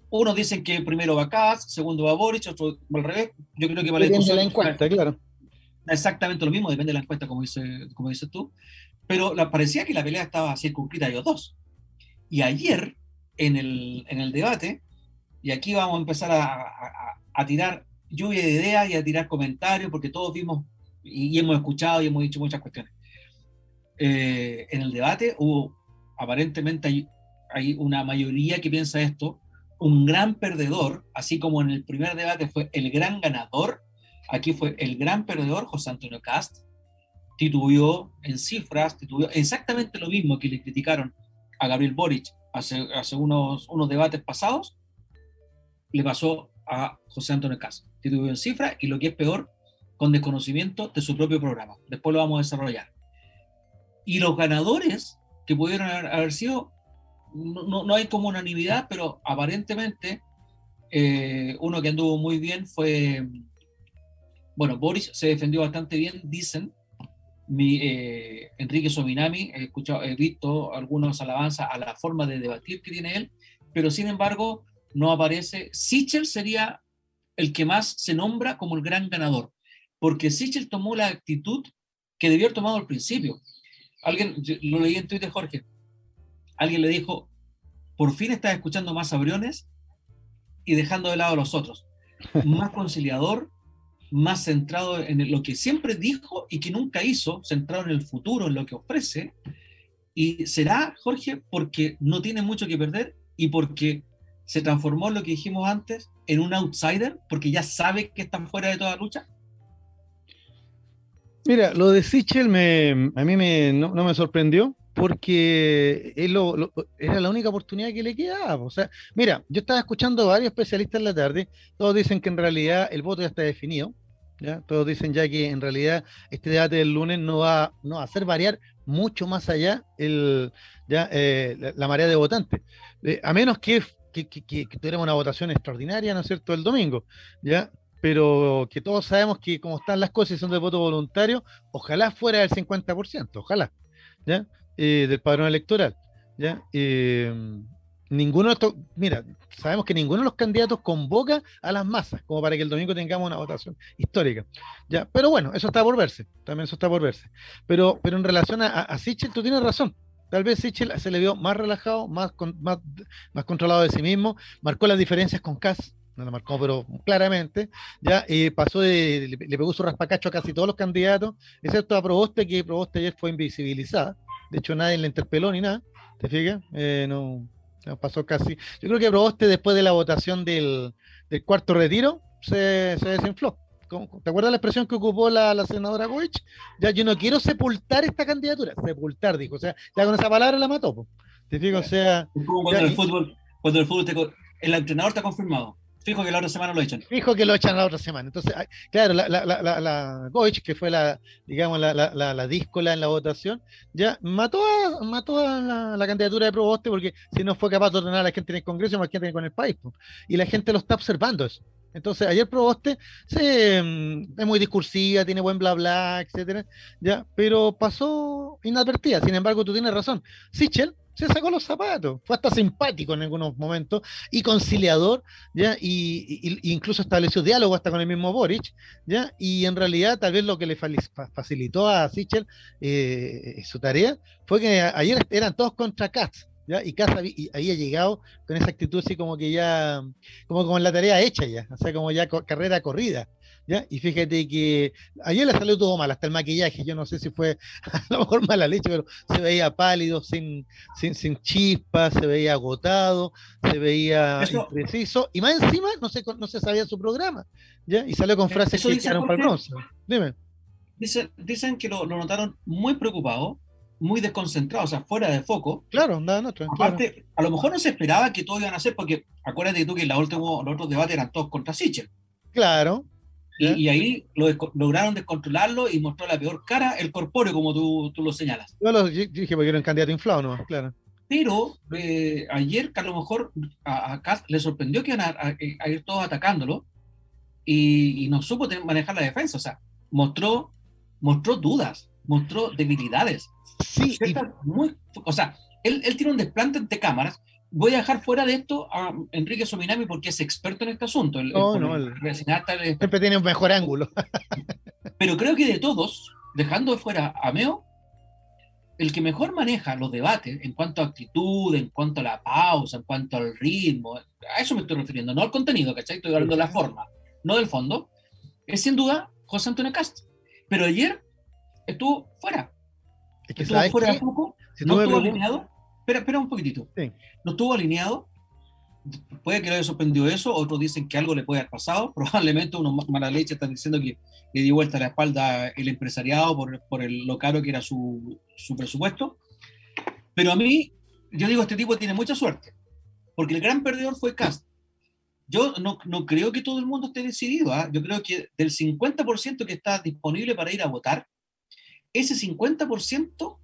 Unos dicen que primero va Cast, segundo va Boric, otro al revés. Yo creo que va Depende de la encuesta, claro. Exactamente lo mismo, depende de la encuesta, como, dice, como dices tú. Pero la, parecía que la pelea estaba circunscrita a ellos dos. Y ayer, en el, en el debate, y aquí vamos a empezar a, a, tirar lluvia de ideas y a tirar comentarios, porque todos vimos y, hemos escuchado y hemos dicho muchas cuestiones. Eh, en el debate hubo, aparentemente hay, hay una mayoría que piensa esto, un gran perdedor, así como en el primer debate fue el gran ganador, aquí fue el gran perdedor José Antonio Cast, titubeó en cifras, titubeó exactamente lo mismo que le criticaron a Gabriel Boric hace, hace unos, unos debates pasados, le pasó a José Antonio Cast, titubeó en cifras y lo que es peor, con desconocimiento de su propio programa. Después lo vamos a desarrollar. Y los ganadores que pudieron haber sido no, no, hay como unanimidad, pero aparentemente eh, uno que anduvo muy bien fue, bueno, Boris se defendió bastante bien, dicen, mi, eh, Enrique Sominami, he, escuchado, he visto algunas alabanzas a la forma de debatir que tiene él, pero sin embargo no aparece. Sichel sería el que más se nombra como el gran ganador, porque Sichel tomó la actitud que debió haber tomado al principio. Alguien, lo leí en Twitter, Jorge, alguien le dijo, por fin estás escuchando más abriones y dejando de lado a los otros. Más conciliador, más centrado en lo que siempre dijo y que nunca hizo, centrado en el futuro, en lo que ofrece. Y será, Jorge, porque no tiene mucho que perder y porque se transformó lo que dijimos antes en un outsider, porque ya sabe que está fuera de toda lucha. Mira, lo de Sichel me, a mí me, no me sorprendió porque era la única oportunidad que le quedaba. O sea, mira, yo estaba escuchando varios especialistas en la tarde, todos dicen que en realidad el voto ya está definido, todos dicen ya que en realidad este debate del lunes no va, no a hacer variar mucho más allá el, ya, eh, la, marea de votantes, eh, a menos que, que, que, tuviéramos una votación extraordinaria, ¿no es cierto?, el domingo, ¿ya? pero que todos sabemos que como están las cosas y son de voto voluntario, ojalá fuera del 50%, ojalá. ¿ya? Eh, del padrón electoral. ¿ya? Ninguno de estos, mira, sabemos que ninguno de los candidatos convoca a las masas, como para que el domingo tengamos una votación histórica. ¿ya? Pero bueno, eso está por verse, también eso está por verse. Pero, pero en relación a, a Sichel, tú tienes razón. Tal vez Sichel se le vio más relajado, más, más, más controlado de sí mismo, marcó las diferencias con Kass, no la marcó, pero claramente, ya pasó de, le, le, pegó su raspacacho a casi todos los candidatos, excepto a Proboste, que Proboste ayer fue invisibilizada, de hecho, nadie le interpeló ni nada. ¿Te fijas? Eh, no, pasó casi. Yo creo que Proboste, después de la votación del, cuarto retiro, se, se desinfló. ¿Te acuerdas la expresión que ocupó la, senadora Goich? Ya yo no quiero sepultar esta candidatura. Sepultar, dijo. O sea, ya con esa palabra la mató. ¿Te fijas? O sea. cuando el fútbol, cuando el fútbol el entrenador está confirmado. Fijo que la otra semana lo echan. Fijo que lo echan la otra semana. Entonces, claro, la, la, la, la Goich, que fue la, digamos, la, la, la, díscola en la votación, ya mató a, mató a la, candidatura de Proboste porque si no fue capaz de ordenar a la gente en el Congreso, más gente con el país. Y la gente lo está observando eso. Entonces, ayer Proboste se, mm, es muy discursiva, tiene buen bla bla, etcétera, ya, pero pasó inadvertida. Sin embargo, tú tienes razón. Sichel se sacó los zapatos, fue hasta simpático en algunos momentos y conciliador, ¿ya? Y, incluso estableció diálogo hasta con el mismo Boric, ¿ya? Y en realidad tal vez lo que le facilitó a Sichel eh, su tarea fue que ayer eran todos contra Katz, ¿Ya? Y Katz había llegado con esa actitud así como que ya, como con la tarea hecha ya, o sea, como ya carrera corrida, y fíjate que ayer le salió todo mal, hasta el maquillaje, yo no sé si fue a lo mejor mala leche, pero se veía pálido, sin, sin, sin chispas, se veía agotado, se veía impreciso, y más encima no se, no se sabía su programa, ¿ya? Y salió con frases que eran para el Dime. Dicen, dicen que lo, notaron muy preocupado, muy desconcentrado, o sea, fuera de foco. Claro, nada, no, Aparte, a lo mejor no se esperaba que todos iban a hacer, porque acuérdate tú que los, últimos, los otros debates eran todos contra Sichel. Claro, Y, ahí lo, lograron descontrolarlo y mostró la peor cara, el corpóreo, como tú, tú lo señalas. Yo, lo, dije porque era un candidato inflado, ¿no? Claro. Pero eh, ayer, que a lo mejor a, a le sorprendió que iban a, ir todos atacándolo y, no supo manejar la defensa. O sea, mostró, mostró dudas, mostró debilidades. Sí. Muy, o sea, él, él tiene un desplante ante cámaras voy a dejar fuera de esto a Enrique Sominami porque es experto en este asunto. no, no, siempre tiene un mejor ángulo. pero creo que de todos, dejando de fuera a Meo, el que mejor maneja los debates en cuanto a actitud, en cuanto a la pausa, en cuanto al ritmo, a eso me estoy refiriendo, no al contenido, ¿cachai? Estoy hablando de la forma, no del fondo, es sin duda José Antonio Cast. Pero ayer estuvo fuera. Es que estuvo fuera de poco, no estuvo alineado espera, espera un poquitito. No estuvo alineado. Puede que le haya sorprendido eso, otros dicen que algo le puede haber pasado, probablemente unos mala leche están diciendo que le dio vuelta a la espalda el empresariado por, por el, lo caro que era su, su presupuesto. Pero a mí, yo digo, este tipo tiene mucha suerte, porque el gran perdedor fue Cast. Yo no, no creo que todo el mundo esté decidido. ¿ah? Yo creo que del 50% que está disponible para ir a votar, ese 50%, o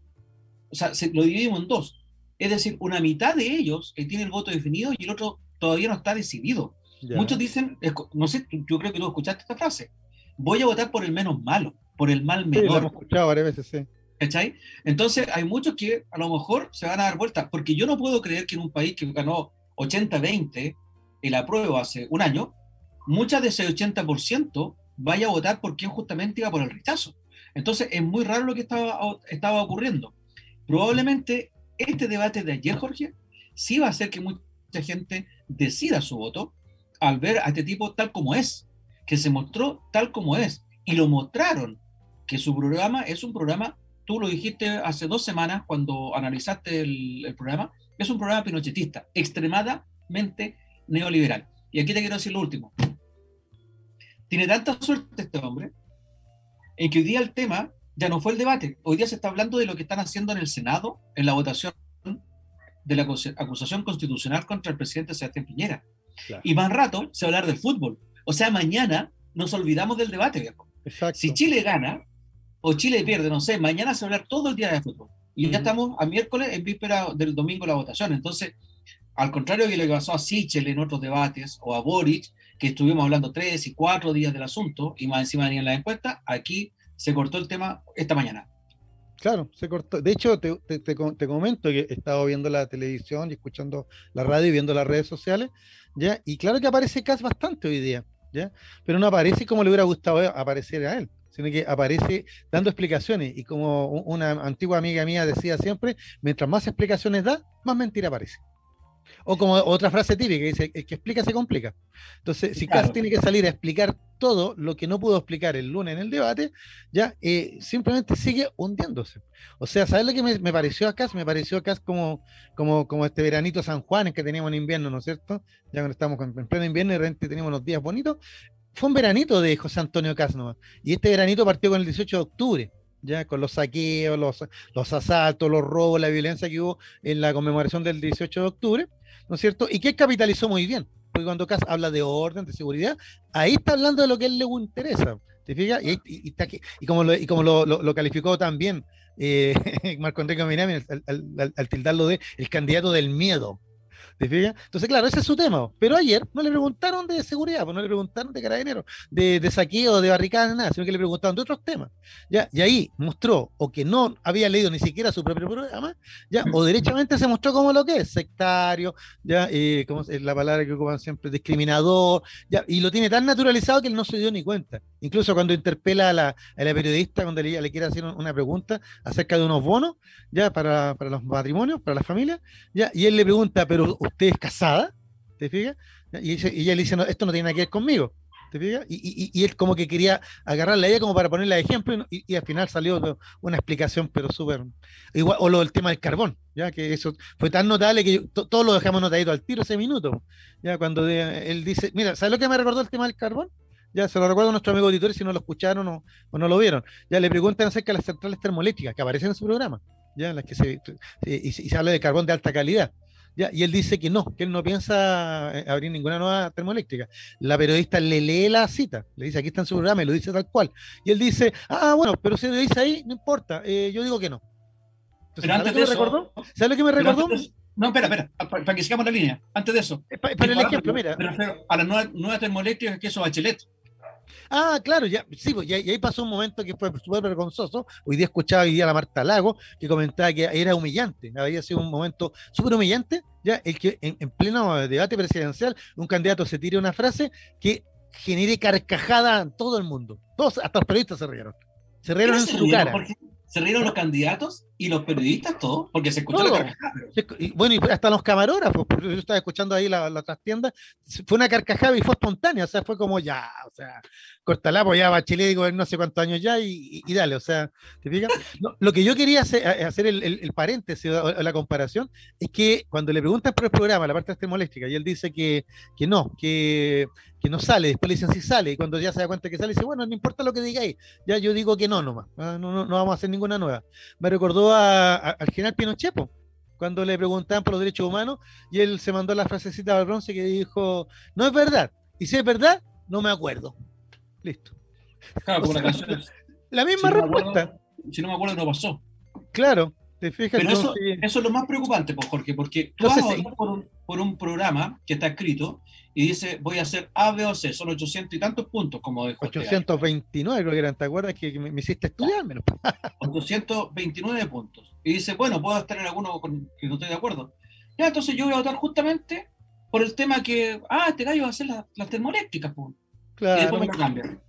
sea, se, lo dividimos en dos. Es decir, una mitad de ellos eh, tiene el voto definido y el otro todavía no está decidido. Muchos dicen, no sé, yo creo que tú escuchaste esta frase, voy a votar por el menos malo, por el mal menor. Sí, lo hemos escuchado varias veces, sí. ¿Cachai? Entonces hay muchos que a lo mejor se van a dar vuelta, porque yo no puedo creer que en un país que ganó 80-20 el apruebo hace un año, muchas de ese 80% vaya a votar por quien justamente iba por el rechazo. Entonces es muy raro lo que estaba, estaba ocurriendo. Probablemente este debate de ayer, Jorge, sí va a hacer que mucha gente decida su voto al ver a este tipo tal como es, que se mostró tal como es, y lo mostraron, que su programa es un programa, tú lo dijiste hace dos semanas cuando analizaste el, programa, es un programa pinochetista, extremadamente neoliberal. Y aquí te quiero decir lo último. Tiene tanta suerte este hombre en que hoy día el tema ya no fue el debate. Hoy día se está hablando de lo que están haciendo en el Senado en la votación de la acusación constitucional contra el presidente Sebastián Piñera. Y más rato se va a hablar del fútbol. O sea, mañana nos olvidamos del debate, viejo. Si Chile gana o Chile pierde, no sé, mañana se va a hablar todo el día de fútbol. Y ya estamos a miércoles en víspera del domingo la votación. Entonces, al contrario que le pasó a Sichel en otros debates o a Boric, que estuvimos hablando tres y cuatro días del asunto y más encima venían las encuestas, aquí se cortó el tema esta mañana. Claro, se cortó. De hecho, te, te, comento que he estado viendo la televisión y escuchando la radio y viendo las redes sociales, ¿ya? Y claro que aparece Cas bastante hoy día, ¿ya? Pero no aparece como le hubiera gustado aparecer a él, sino que aparece dando explicaciones. Y como una antigua amiga mía decía siempre, mientras más explicaciones da, más mentira aparece. O como otra frase típica que dice, el que explica se complica. Entonces, si Cas tiene que salir a explicar todo lo que no pudo explicar el lunes en el debate, ya eh, simplemente sigue hundiéndose. O sea, ¿sabes lo que me, pareció a Cas? Me pareció a Cas como, como, como este veranito San Juan que teníamos en invierno, ¿no es cierto? Ya cuando estamos en pleno invierno y de repente teníamos unos días bonitos. Fue un veranito de José Antonio Cas Y este veranito partió con el 18 de octubre ya con los saqueos, los, los asaltos, los robos, la violencia que hubo en la conmemoración del 18 de octubre, ¿no es cierto? Y que capitalizó muy bien, porque cuando Cas habla de orden, de seguridad, ahí está hablando de lo que a él le interesa, ¿te fijas? Y, y, como, lo, y como lo, lo, calificó también eh, Marco Enrique Minami al, tildarlo de el candidato del miedo, entonces, claro, ese es su tema. Pero ayer no le preguntaron de seguridad, pues no le preguntaron de carabineros, de, de saqueo, de barricadas, nada, sino que le preguntaron de otros temas. ¿ya? Y ahí mostró o que no había leído ni siquiera su propio programa, ¿ya? o derechamente se mostró como lo que es, sectario, ¿ya? Eh, como es la palabra que ocupan siempre, discriminador, ¿ya? y lo tiene tan naturalizado que él no se dio ni cuenta. Incluso cuando interpela a la, a la periodista, cuando le, le, quiere hacer una pregunta acerca de unos bonos, ya para, para los matrimonios, para las familias, y él le pregunta, pero usted es casada, ¿te fijas? Y, ella le dice, no, esto no tiene nada que ver conmigo, ¿te fijas? Y, y, él como que quería agarrarla a ella como para ponerla de ejemplo y, al final salió una explicación, pero súper... Igual, o lo del tema del carbón, ya que eso fue tan notable que todos lo dejamos notadito al tiro ese minuto, ya cuando él dice, mira, ¿sabes lo que me recordó el tema del carbón? Ya se lo recuerdo a nuestro amigo auditores si no lo escucharon o, no lo vieron. Ya le preguntan acerca de las centrales termoeléctricas que aparecen en su programa, ya las que se, y, y se habla de carbón de alta calidad. Ya, y él dice que no, que él no piensa eh, abrir ninguna nueva termoeléctrica. La periodista le lee la cita, le dice aquí está en su programa y lo dice tal cual. Y él dice, ah, bueno, pero si lo dice ahí, no importa, eh, yo digo que no. pero antes de eso, recordó? ¿Sabes lo que me recordó? no, espera, espera, para, que sigamos la línea. Antes de eso. Eh, para, el ejemplo, mira. a las nuevas, nuevas termoeléctricas que eso Bachelet. Ah, claro, ya, sí, pues, y, ahí pasó un momento que fue súper vergonzoso. Hoy día escuchaba hoy día a la Marta Lago que comentaba que era humillante, había sido un momento súper humillante, ya el que en, pleno debate presidencial un candidato se tire una frase que genere carcajada en todo el mundo. Todos, hasta los periodistas se rieron. Se rieron en su cara. ¿Se rieron los candidatos y los periodistas todos? Porque se escuchó la carcajada. bueno, y hasta los camarógrafos, porque yo estaba escuchando ahí la, la trastienda, fue una carcajada y fue espontánea, o sea, fue como ya, o sea, cortala, pues ya Bachelet digo no sé cuántos años ya y, dale, o sea, ¿te fijas? lo que yo quería hacer, hacer el, el, paréntesis o la comparación es que cuando le preguntan por el programa, la parte termoeléctrica, y él dice que, que no, que, que, no sale, después le dicen si sale, y cuando ya se da cuenta que sale, dice, bueno, no importa lo que digáis, ya yo digo que no nomás, ah, no, no, no vamos a hacer ninguna nueva. Me recordó a, al general Pinochet, cuando le preguntaban por los derechos humanos, y él se mandó la frasecita al bronce que dijo, no es verdad, y si es verdad, no me acuerdo. Listo. Claro, la misma respuesta. si no me acuerdo, no pasó. Claro, te fijas. Pero eso, eso, es lo más preocupante, pues, Jorge, porque tú vas a por un, por un programa que está escrito y dice, voy a hacer A, B o C, son 800 y tantos puntos, como dijo 829 este creo que eran, ¿te acuerdas que me, hiciste estudiar? 829 puntos. Y dice, bueno, puedo estar en alguno con que no estoy de acuerdo. Ya, entonces yo voy a votar justamente por el tema que, ah, este gallo va a hacer las, termoeléctricas, pues. Claro. Y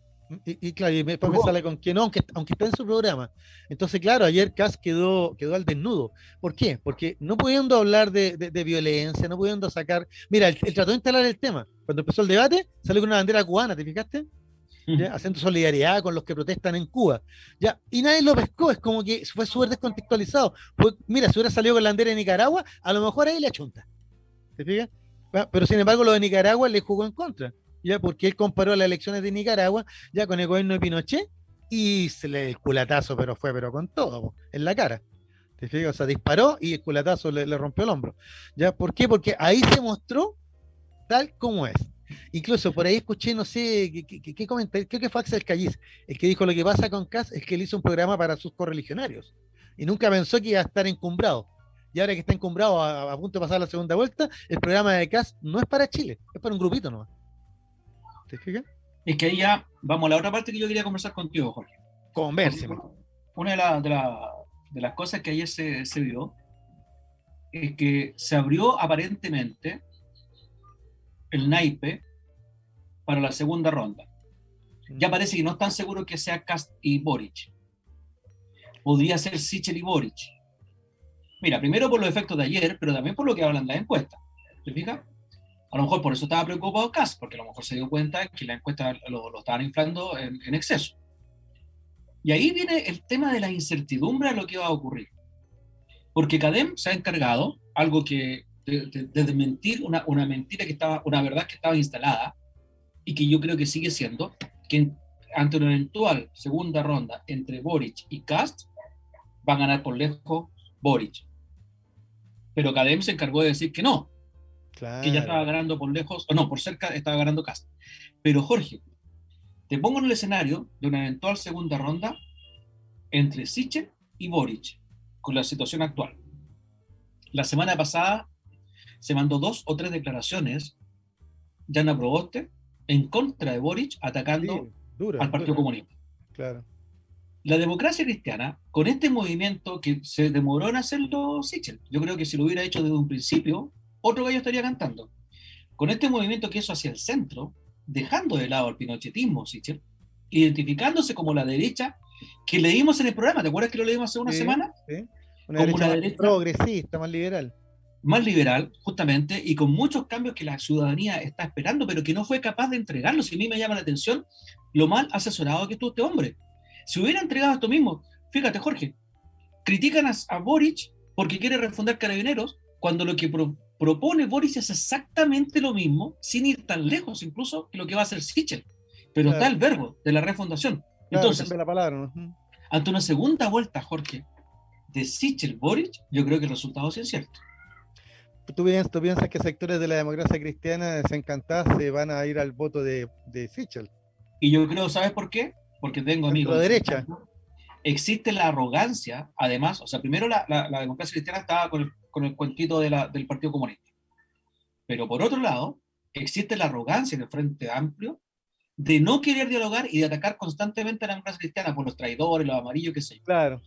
claro, y después me sale con que no, aunque, aunque está en su programa. Entonces, claro, ayer Cas quedó, quedó al desnudo. ¿Por qué? Porque no pudiendo hablar de, violencia, no pudiendo sacar. Mira, él, trató de instalar el tema. Cuando empezó el debate, salió con una bandera cubana, ¿te fijaste? Haciendo solidaridad con los que protestan en Cuba. ¿ya? Y nadie lo pescó, es como que fue súper descontextualizado. mira, si hubiera salido con la bandera de Nicaragua, a lo mejor ahí le achunta. ¿Te fijas? Pero sin embargo, lo de Nicaragua le jugó en contra ya porque él comparó las elecciones de Nicaragua ya con el gobierno de Pinochet y se le el culatazo, pero fue pero con todo, en la cara. ¿Te fijas? O sea, disparó y el culatazo le, rompió el hombro. ¿Ya? ¿Por qué? Porque ahí se mostró tal como es. Incluso por ahí escuché, no sé, qué, qué, creo que fue Axel Callis, el que dijo lo que pasa con Cas es que él hizo un programa para sus correligionarios y nunca pensó que iba a estar encumbrado. Y ahora que está encumbrado a, punto de pasar la segunda vuelta, el programa de Cas no es para Chile, es para un grupito nomás. ¿Te fijas? Es que ahí ya vamos a la otra parte que yo quería conversar contigo, Jorge. Conversemos. Una de, de, las cosas que ayer se, se vio es que se abrió aparentemente el naipe para la segunda ronda. Ya mm. parece que no están seguros que sea Cast y Boric. Podría ser Sichel y Boric. Mira, primero por los efectos de ayer, pero también por lo que hablan las encuestas. ¿Te fijas? A lo mejor por eso estaba preocupado Cas, porque a lo mejor se dio cuenta que la encuesta lo, lo estaban inflando en, exceso. Y ahí viene el tema de la incertidumbre de lo que va a ocurrir. Porque Cadem se ha encargado, algo que, de, desmentir una, una, mentira que estaba, una verdad que estaba instalada, y que yo creo que sigue siendo, que ante una eventual segunda ronda entre Boric y Cast, va a ganar por lejos Boric. Pero Cadem se encargó de decir que no, que ya estaba ganando por lejos, o no, por cerca estaba ganando Cast. Pero Jorge, te pongo en el escenario de una eventual segunda ronda entre Sichel y Boric, con la situación actual. La semana pasada se mandó dos o tres declaraciones, Jana Proboste, en contra de Boric, atacando al Partido Comunista. Claro. La democracia cristiana, con este movimiento que se demoró en hacerlo Sichel, yo creo que si lo hubiera hecho desde un principio, otro gallo estaría cantando. Con este movimiento que eso hacia el centro, dejando de lado el pinochetismo, Sichel, identificándose como la derecha que leímos en el programa, ¿te acuerdas que lo leímos hace una semana? Una como derecha derecha progresista, más liberal. Más liberal, justamente, y con muchos cambios que la ciudadanía está esperando, pero que no fue capaz de entregarlos. Y a mí me llama la atención lo mal asesorado que estuvo este hombre. Si hubiera entregado esto mismo, fíjate, Jorge, critican a, a Boric porque quiere refundar carabineros, cuando lo que propone Boris es exactamente lo mismo, sin ir tan lejos incluso que lo que va a hacer Sichel. Pero está el verbo de la refundación. Entonces, la palabra, ante una segunda vuelta, Jorge, de Sichel Boris, yo creo que el resultado es cierto. tú, piensas, tú piensas que sectores de la democracia cristiana desencantadas se van a ir al voto de, de Sichel. Y yo creo, ¿sabes por qué? Porque tengo amigos. De derecha. Existe la arrogancia, además, o sea, primero la, la, democracia cristiana estaba con el, con el cuentito de la, del Partido Comunista. Pero por otro lado, existe la arrogancia en el Frente Amplio de no querer dialogar y de atacar constantemente a la democracia cristiana por los traidores, los amarillos, qué sé yo. Claro,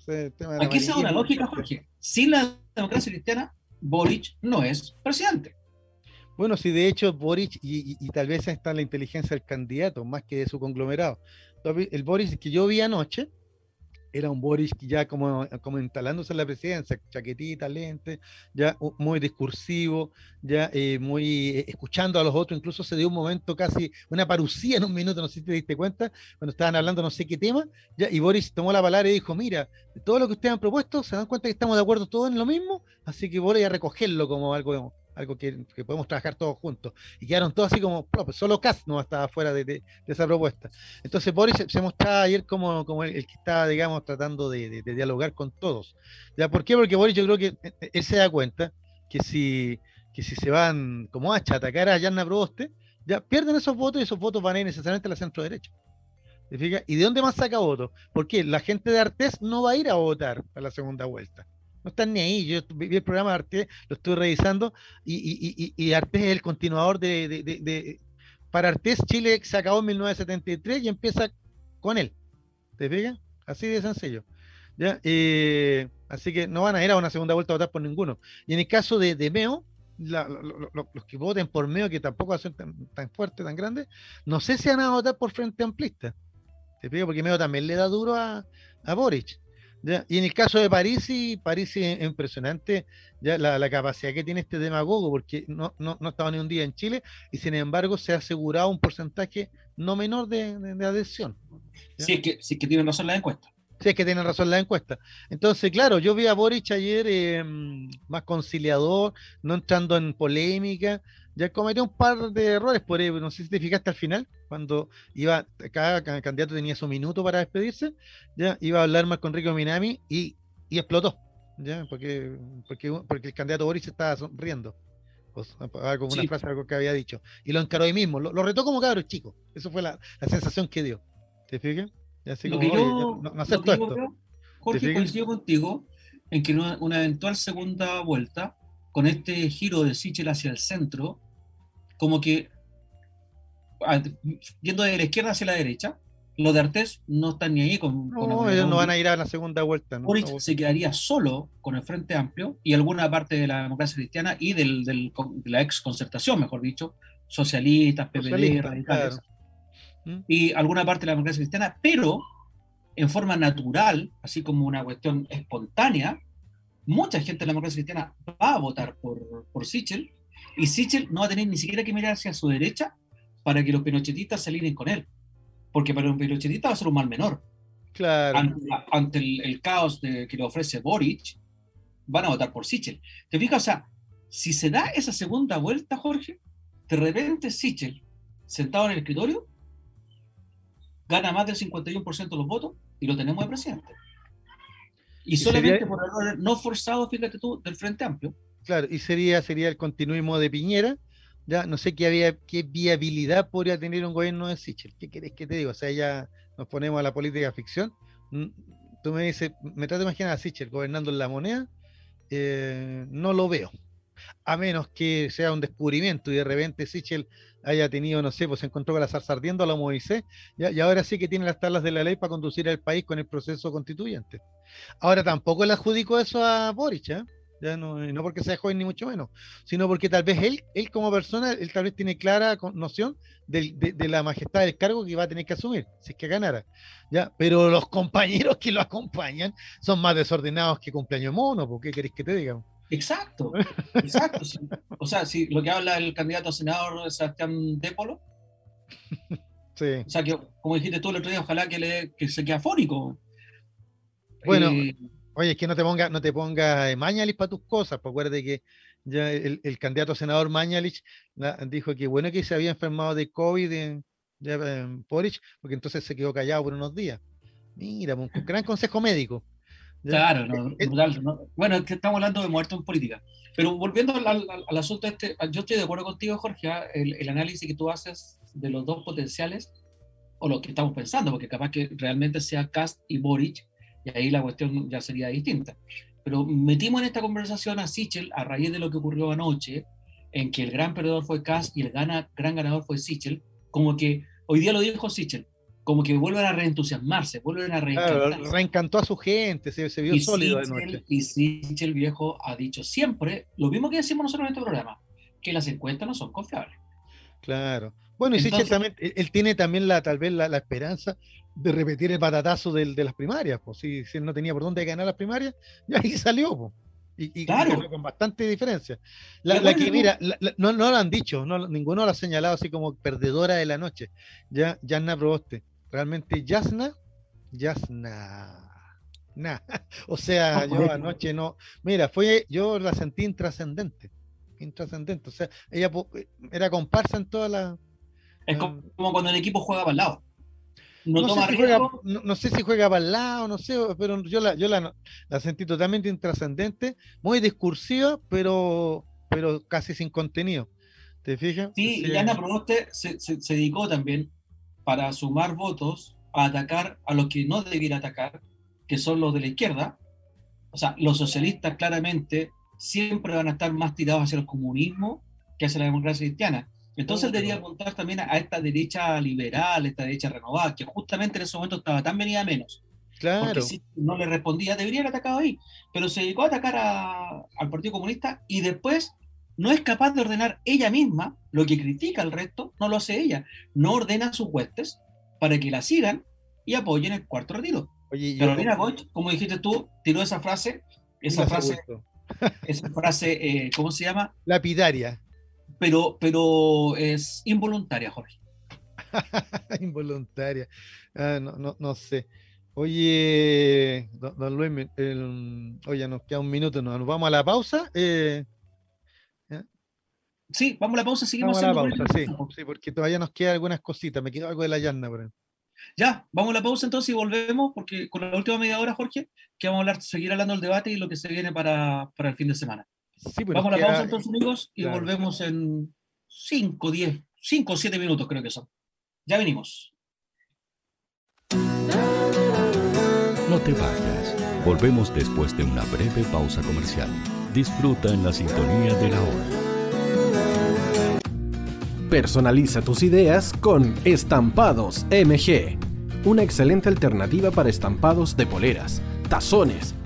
Aquí se da una lógica, Jorge. Sin la democracia cristiana, Boric no es presidente. Bueno, sí, de hecho, Boric, y, y, tal vez está en la inteligencia del candidato, más que de su conglomerado. El Boric que yo vi anoche, era un Boris ya como, como instalándose en la presidencia, chaquetita, lente, ya muy discursivo, ya eh, muy eh, escuchando a los otros, incluso se dio un momento casi, una parucía en un minuto, no sé si te diste cuenta, cuando estaban hablando no sé qué tema, ya, y Boris tomó la palabra y dijo, mira, todo lo que ustedes han propuesto, se dan cuenta que estamos de acuerdo todos en lo mismo, así que voy a recogerlo como algo algo que, podemos trabajar todos juntos. Y quedaron todos así como, pues solo Cast no estaba fuera de, esa propuesta. Entonces Boris se, mostraba ayer como, como el, que estaba, digamos, tratando de, dialogar con todos. ¿Ya? ¿Por qué? Porque Boris yo creo que eh, eh, él se da cuenta que si, que si se van como hacha a atacar a Yanna Proboste, ya pierden esos votos y esos votos van a ir necesariamente a la centro derecha. ¿Y de dónde más saca votos? Porque la gente de Artés no va a ir a votar a la segunda vuelta no están ni ahí. Yo vi el programa de Artés, lo estuve revisando, y, y, y, Artés es el continuador de, de, Para Artés, Chile se acabó en 1973 y empieza con él. ¿Te fijas? Así de sencillo. ¿Ya? Eh, así que no van a ir a una segunda vuelta a votar por ninguno. Y en el caso de, de Meo, los que voten por Meo, que tampoco va a ser tan, tan fuerte, tan grande, no sé si van a votar por Frente Amplista. ¿Te fijas? Porque Meo también le da duro a, a Boric. Y en el caso de París, sí, París es impresionante ya la, capacidad que tiene este demagogo, porque no, no, no, estaba ni un día en Chile y sin embargo se ha asegurado un porcentaje no menor de, adhesión. Sí, es que, sí que tienen razón la encuesta. Sí, es que tienen razón la encuesta. Entonces, claro, yo vi a Boric ayer eh, más conciliador, no entrando en polémica, ya cometió un par de errores por ahí, no sé si te fijaste al final, cuando iba, cada candidato tenía su minuto para despedirse, ya iba a hablar más con Rico Minami y, y explotó, ya, porque, porque, porque el candidato Boris estaba sonriendo. Pues, como una frase algo que había dicho. Y lo encaró ahí mismo, lo, retó como cabro chico. Eso fue la, la sensación que dio. ¿Te fijas? Así lo que yo, no, acepto esto. Jorge, coincido contigo en que una, una, eventual segunda vuelta, con este giro de Sichel hacia el centro, como que yendo de la izquierda hacia la derecha, los de Artés no están ni ahí con. No, ellos no van a ir a la segunda vuelta. ¿no? se quedaría solo con el Frente Amplio y alguna parte de la democracia cristiana y del, del de la ex concertación, mejor dicho, socialistas, PPD, radicales. ¿Mm? Y alguna parte de la democracia cristiana, pero en forma natural, así como una cuestión espontánea, mucha gente de la democracia cristiana va a votar por, por Sichel y Sichel no va a tener ni siquiera que mirar hacia su derecha para que los pinochetistas se alineen con él. Porque para un pinochetista va a ser un mal menor. Claro. Ante, el, caos que le ofrece Boric, van a votar por Sichel. ¿Te fijas? O sea, si se da esa segunda vuelta, Jorge, de repente Sichel, sentado en el escritorio, gana más del 51% de los votos y lo tenemos de presidente. Y, solamente por errores no forzado, fíjate tú, del Frente Amplio, Claro, y sería, sería el continuismo de Piñera. Ya no sé qué, había, qué viabilidad podría tener un gobierno de Sichel. ¿Qué querés que te diga? O sea, ya nos ponemos a la política ficción. Mm, tú me dices, me trato de imaginar a Sichel gobernando en la moneda. Eh, no lo veo. A menos que sea un descubrimiento y de repente Sichel haya tenido, no sé, pues se encontró con la zarza ardiendo a la Moisés, y ahora sí que tiene las tablas de la ley para conducir al país con el proceso constituyente. Ahora tampoco le adjudico eso a Boric, ¿eh? Ya no, no porque sea joven ni mucho menos, sino porque tal vez él, él como persona, él tal vez tiene clara noción de, de, la majestad del cargo que va a tener que asumir, si es que ganara. ¿ya? Pero los compañeros que lo acompañan son más desordenados que cumpleaños mono, ¿por qué querés que te digan? Exacto, exacto. O sea, si lo que habla el candidato a senador Sebastián Dépolo. Sí. O sea, que como dijiste tú el otro día, ojalá que, le, que se quede afónico. Bueno, eh, Oye, es que no te ponga, no te ponga Mañalich para tus cosas, pues acuérdate que ya el, candidato senador Mañalich dijo que bueno que se había enfermado de COVID en, ya, porque entonces se quedó callado por unos días. Mira, pues, un gran consejo médico. Claro, no, brutal, bueno, es que estamos hablando de muerto en política. Pero volviendo al, asunto este, yo estoy de acuerdo contigo, Jorge, ¿ah? el, análisis que tú haces de los dos potenciales, o lo que estamos pensando, porque capaz que realmente sea Cast y Boric, y ahí la cuestión ya sería distinta. Pero metimos en esta conversación a Sichel a raíz de lo que ocurrió anoche, en que el gran perdedor fue Cast y el gran ganador fue Sichel, como que hoy día lo dijo Sichel, como que vuelven a reentusiasmarse, vuelven a reencantar. reencantó a su gente, se, se vio sólido de Y Sichel viejo ha dicho siempre lo mismo que decimos nosotros en este programa, que las encuestas no son confiables. Claro. Bueno, y Sichel también, él tiene también la, tal vez la, esperanza de repetir el patatazo de, de las primarias, pues si, si, él no tenía por dónde ganar las primarias, ya ahí salió, pues. Y, claro. con bastante diferencia. La, que, mira, no, no lo han dicho, no, ninguno lo ha señalado así como perdedora de la noche. Ya, Yasna Proboste. Realmente Yasna, Yasna. Nah. O sea, yo anoche no. Mira, fue, yo la sentí intrascendente. Intrascendente. O sea, ella era comparsa en toda la. Es como, cuando el equipo juega para el lado no, sé si juega para el lado, no sé, pero yo la, yo la, sentí totalmente intrascendente, muy discursiva, pero, pero casi sin contenido. ¿Te fijas? Sí, y Ana Proboste se, se, dedicó también para sumar votos a atacar a los que no debiera atacar, que son los de la izquierda. O sea, los socialistas claramente siempre van a estar más tirados hacia el comunismo que hacia la democracia cristiana. Entonces debería apuntar también a esta derecha liberal, esta derecha renovada, que justamente en ese momento estaba tan venida menos. Claro. Porque si no le respondía, debería haber atacado ahí. Pero se dedicó a atacar al Partido Comunista y después no es capaz de ordenar ella misma lo que critica al resto, no lo hace ella. No ordena a sus huestes para que la sigan y apoyen el cuarto retiro. Oye, Pero mira, como dijiste tú, tiró esa frase, esa frase, esa frase, eh, ¿cómo se llama? Lapidaria pero, pero es involuntaria, Jorge. involuntaria. Ah, no, no, no, sé. Oye, don, Luis, oye, nos queda un minuto, nos vamos a la pausa. Eh, sí, vamos a la pausa, seguimos vamos a la pausa, sí, sí, porque todavía nos queda algunas cositas, me quedó algo de la llana por Ya, vamos a la pausa entonces y volvemos, porque con la última media hora, Jorge, que vamos a hablar, seguir hablando del debate y lo que se viene para, para el fin de semana. Vamos a la pausa entonces, amigos, y volvemos en 5, 10, 5 o 7 minutos creo que son. Ya venimos. No te vayas. Volvemos después de una breve pausa comercial. Disfruta en la sintonía de la hora. Personaliza tus ideas con Estampados MG. Una excelente alternativa para estampados de poleras, tazones,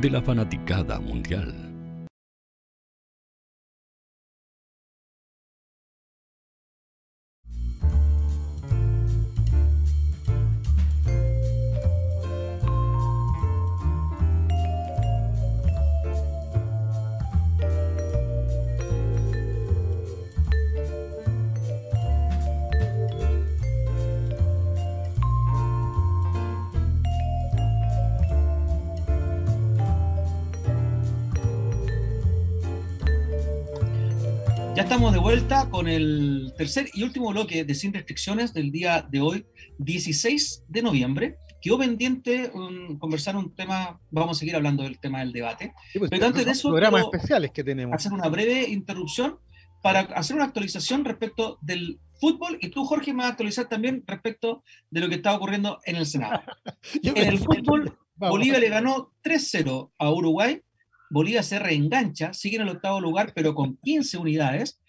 de la fanaticada mundial. Tercer y último bloque de Sin Restricciones del día de hoy, 16 de noviembre. Quedó pendiente um, conversar un tema, vamos a seguir hablando del tema del debate. Sí, pues, pero antes de eso, programas especiales que tenemos. hacer una breve interrupción para hacer una actualización respecto del fútbol y tú, Jorge, me vas a actualizar también respecto de lo que está ocurriendo en el Senado. En el fútbol, Vamos. Bolivia le ganó 3-0 a Uruguay. Bolivia se reengancha, sigue en el octavo lugar, pero con 15 unidades.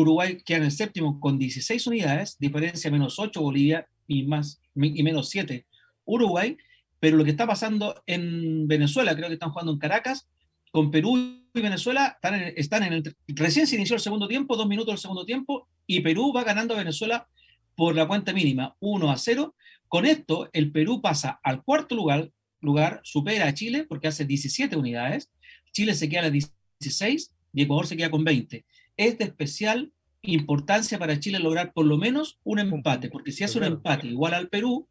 Uruguay queda en el séptimo con 16 unidades, diferencia menos 8 Bolivia y, más, y menos 7 Uruguay. Pero lo que está pasando en Venezuela, creo que están jugando en Caracas, con Perú y Venezuela, están en, están en el, recién se inició el segundo tiempo, dos minutos del segundo tiempo, y Perú va ganando a Venezuela por la cuenta mínima, 1 a 0. Con esto, el Perú pasa al cuarto lugar, lugar supera a Chile porque hace 17 unidades, Chile se queda a las 16 y Ecuador se queda con 20. Es de especial importancia para Chile lograr por lo menos un empate, porque si hace un empate igual al Perú,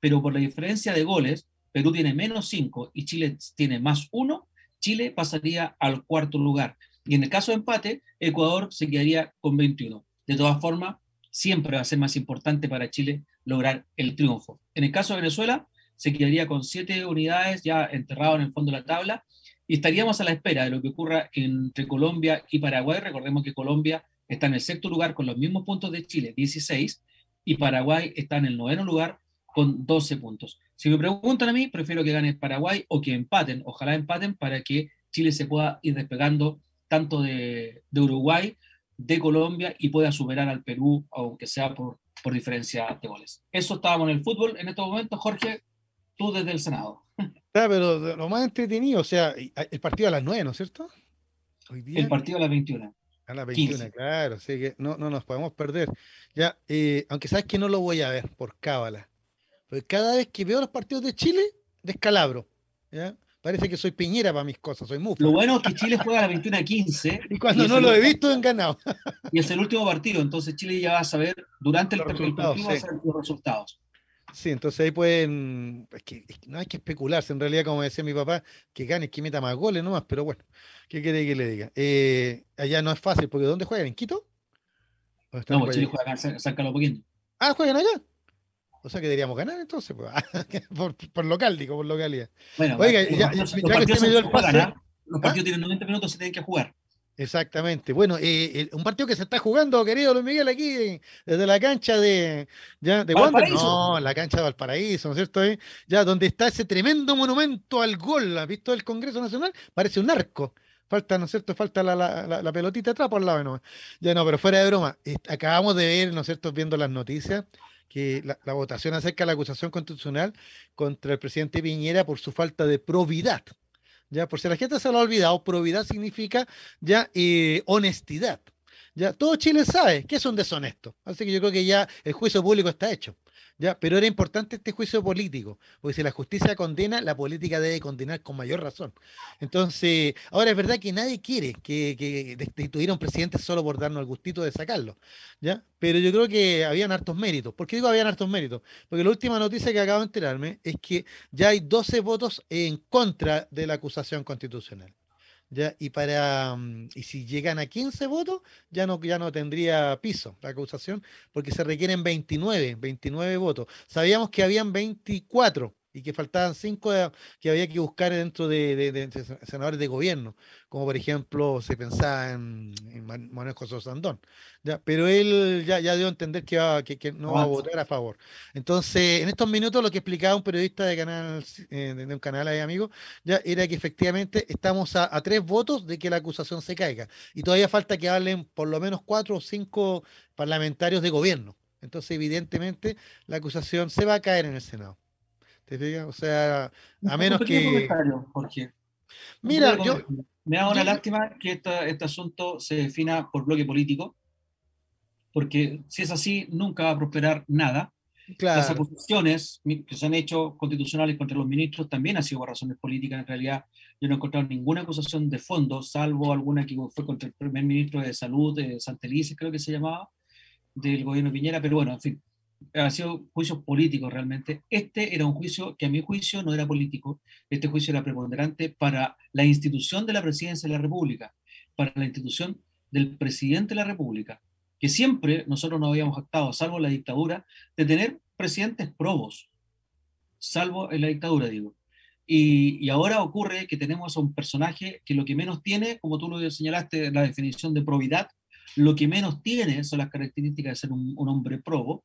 pero por la diferencia de goles, Perú tiene menos 5 y Chile tiene más 1, Chile pasaría al cuarto lugar. Y en el caso de empate, Ecuador se quedaría con 21. De todas formas, siempre va a ser más importante para Chile lograr el triunfo. En el caso de Venezuela, se quedaría con 7 unidades ya enterrado en el fondo de la tabla y estaríamos a la espera de lo que ocurra entre Colombia y Paraguay. Recordemos que Colombia está en el sexto lugar con los mismos puntos de Chile, 16, y Paraguay está en el noveno lugar con 12 puntos. Si me preguntan a mí, prefiero que gane Paraguay o que empaten, ojalá empaten para que Chile se pueda ir despegando tanto de, Uruguay, de Colombia y pueda superar al Perú, aunque sea por, por diferencia de goles. Eso estábamos en el fútbol en estos momentos. Jorge, tú desde el Senado. Está, pero lo más entretenido, o sea, el partido a las 9, ¿no es cierto? El partido a las 21. A las 21, claro, así que no, no nos podemos perder. Ya, eh, aunque sabes que no lo voy a ver por cábala. Porque cada vez que veo los partidos de Chile, descalabro. ¿ya? Parece que soy piñera para mis cosas, soy mufa. Lo bueno es que Chile juega a las 21 a 15. y cuando no lo he visto, han ganado. y es el último partido, entonces Chile ya va a saber durante el, partido los resultados. Sí, entonces ahí pueden. Es que, no hay que especularse, en realidad, como decía mi papá, que gane, que meta más goles nomás, pero bueno, ¿qué quiere que le diga? Eh, allá no es fácil, porque ¿dónde juegan? ¿En Quito? No, pues Chile juega en San Carlos Poquín. Ah, juegan allá. O sea que deberíamos ganar entonces, pues, por, local, digo, por localidad. Bueno, Oiga, ya, ya, ya que usted me dio el pase. Los ¿ah? partidos tienen 90 minutos, se tienen que jugar. Exactamente. Bueno, eh, un partido que se está jugando, querido Luis Miguel, aquí desde la cancha de, ya, de Wander, no, la cancha de Valparaíso, ¿no es cierto? Eh? Ya donde está ese tremendo monumento al gol, ¿has visto el Congreso Nacional? Parece un arco. Falta, ¿no es cierto? Falta la, la, la pelotita atrás por el lado, ¿no? Ya no, pero fuera de broma, acabamos de ver, ¿no es cierto?, viendo las noticias, que la, la votación acerca de la acusación constitucional contra el presidente Piñera por su falta de probidad. Ya, por si la gente se lo ha olvidado, probidad significa ya eh, honestidad. Ya, todo Chile sabe que es un deshonesto. Así que yo creo que ya el juicio público está hecho. Pero era importante este juicio político, porque si la justicia condena, la política debe condenar con mayor razón. Entonces, ahora es verdad que nadie quiere que, que a un presidente solo por darnos el gustito de sacarlo, ¿ya? Pero yo creo que habían hartos méritos. ¿Por qué digo habían hartos méritos? Porque la última noticia que acabo de enterarme es que ya hay 12 votos en contra de la acusación constitucional. ¿Ya? Y, para, mm, y si llegan a 15 votos, ya no, ya no tendría piso la acusación, porque se requieren 29, 29 votos. Sabíamos que habían 24 y que faltaban cinco que había que buscar dentro de, senadores de gobierno, como por ejemplo se pensaba en, Manuel José Sandón. ¿ya? Pero él ya, ya dio a entender que, que, no va a votar a favor. Entonces, en estos minutos lo que explicaba un periodista de, canal, eh, de un canal de amigos, ya era que efectivamente estamos a, tres votos de que la acusación se caiga. Y todavía falta que hablen por lo menos cuatro o cinco parlamentarios de gobierno. Entonces, evidentemente, la acusación se va a caer en el Senado. O sea, a menos que. Mira, yo. Me da una lástima que este asunto se defina por bloque político, porque si es así, nunca va a prosperar nada. Las acusaciones que se han hecho constitucionales contra los ministros también han sido por razones políticas. En realidad, yo no he encontrado ninguna acusación de fondo, salvo alguna que fue contra el primer ministro de Salud, de Santelices, creo que se llamaba, del gobierno Piñera. Pero bueno, en fin, ha sido juicios políticos realmente. Este era un juicio que a mi juicio no era político, este juicio era preponderante para la institución de la presidencia de la República, para la institución del presidente de la República, que siempre nosotros nos habíamos actado, salvo la dictadura, de tener presidentes probos, salvo en la dictadura, digo. Y, y, ahora ocurre que tenemos a un personaje que lo que menos tiene, como tú lo señalaste, la definición de probidad, lo que menos tiene son las características de ser un, un hombre probo,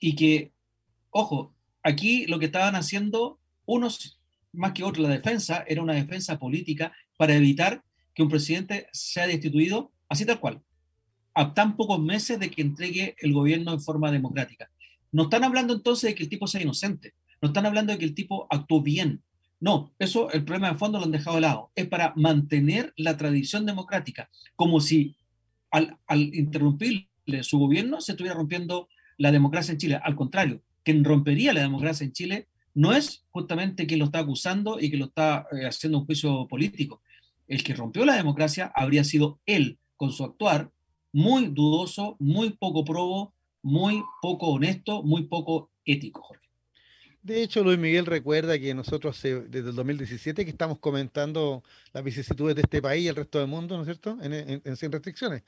y que, ojo, aquí lo que estaban haciendo unos más que otros, la defensa era una defensa política para evitar que un presidente sea destituido así tal cual, a tan pocos meses de que entregue el gobierno en forma democrática. No están hablando entonces de que el tipo sea inocente, No están hablando de que el tipo actuó bien. No, eso, el problema de fondo lo han dejado de lado. Es para mantener la tradición democrática, como si al, al interrumpirle su gobierno se estuviera rompiendo la democracia en Chile. Al contrario, quien rompería la democracia en Chile no es justamente quien lo está acusando y que lo está eh, haciendo un juicio político. El que rompió la democracia habría sido él, con su actuar muy dudoso, muy poco probo, muy poco honesto, muy poco ético, Jorge. De hecho, Luis Miguel recuerda que nosotros desde el 2017 que estamos comentando las vicisitudes de este país y el resto del mundo, ¿no es cierto?, en, sin restricciones.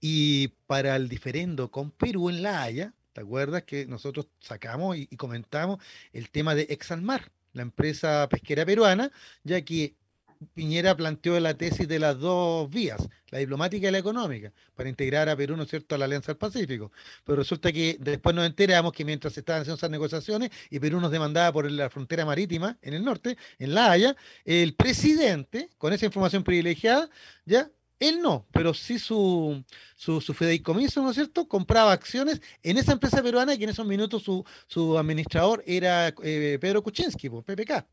Y para el diferendo con Perú en La Haya, ¿te acuerdas que nosotros sacamos y, comentamos el tema de Exalmar, la empresa pesquera peruana, ya que Piñera planteó la tesis de las dos vías, la diplomática y la económica, para integrar a Perú, ¿no es cierto?, a la Alianza del Pacífico. Pero resulta que después nos enteramos que mientras se estaban haciendo esas negociaciones y Perú nos demandaba por la frontera marítima en el norte, en La Haya, el presidente, con esa información privilegiada, ya él no, pero sí su, su, fideicomiso, ¿no es cierto? Compraba acciones en esa empresa peruana y que en esos minutos su, su administrador era eh, Pedro Kuczynski, PPK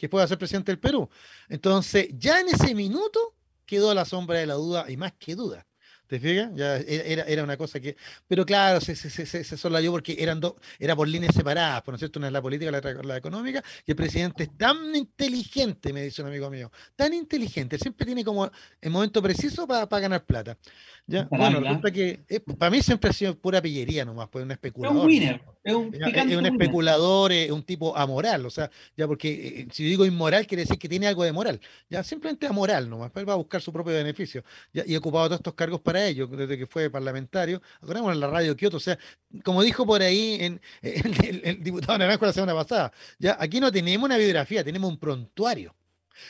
que pueda ser presidente del Perú. Entonces, ya en ese minuto quedó la sombra de la duda, y más que duda, ¿Te fijas? Ya era, era una cosa que. Pero claro, se, se, se, se solayó porque eran dos, era por líneas separadas, por no es cierto, una es la política, la otra la económica, y el presidente es tan inteligente, me dice un amigo mío, tan inteligente, siempre tiene como el momento preciso para ganar plata. ¿ya? Bueno, resulta que eh, para mí siempre ha sido pura pillería nomás, pues un especulador. Es un winner, es un, es, un especulador, es un tipo amoral, o sea, ya porque eh, si digo inmoral quiere decir que tiene algo de moral, ya simplemente amoral nomás, él va a buscar su propio beneficio, ya, y ocupado todos estos cargos para ello, desde que fue parlamentario. Acordémonos en la radio Kioto, o sea, como dijo por ahí el, diputado Naranjo la semana pasada, ya aquí no tenemos una biografía, tenemos un prontuario.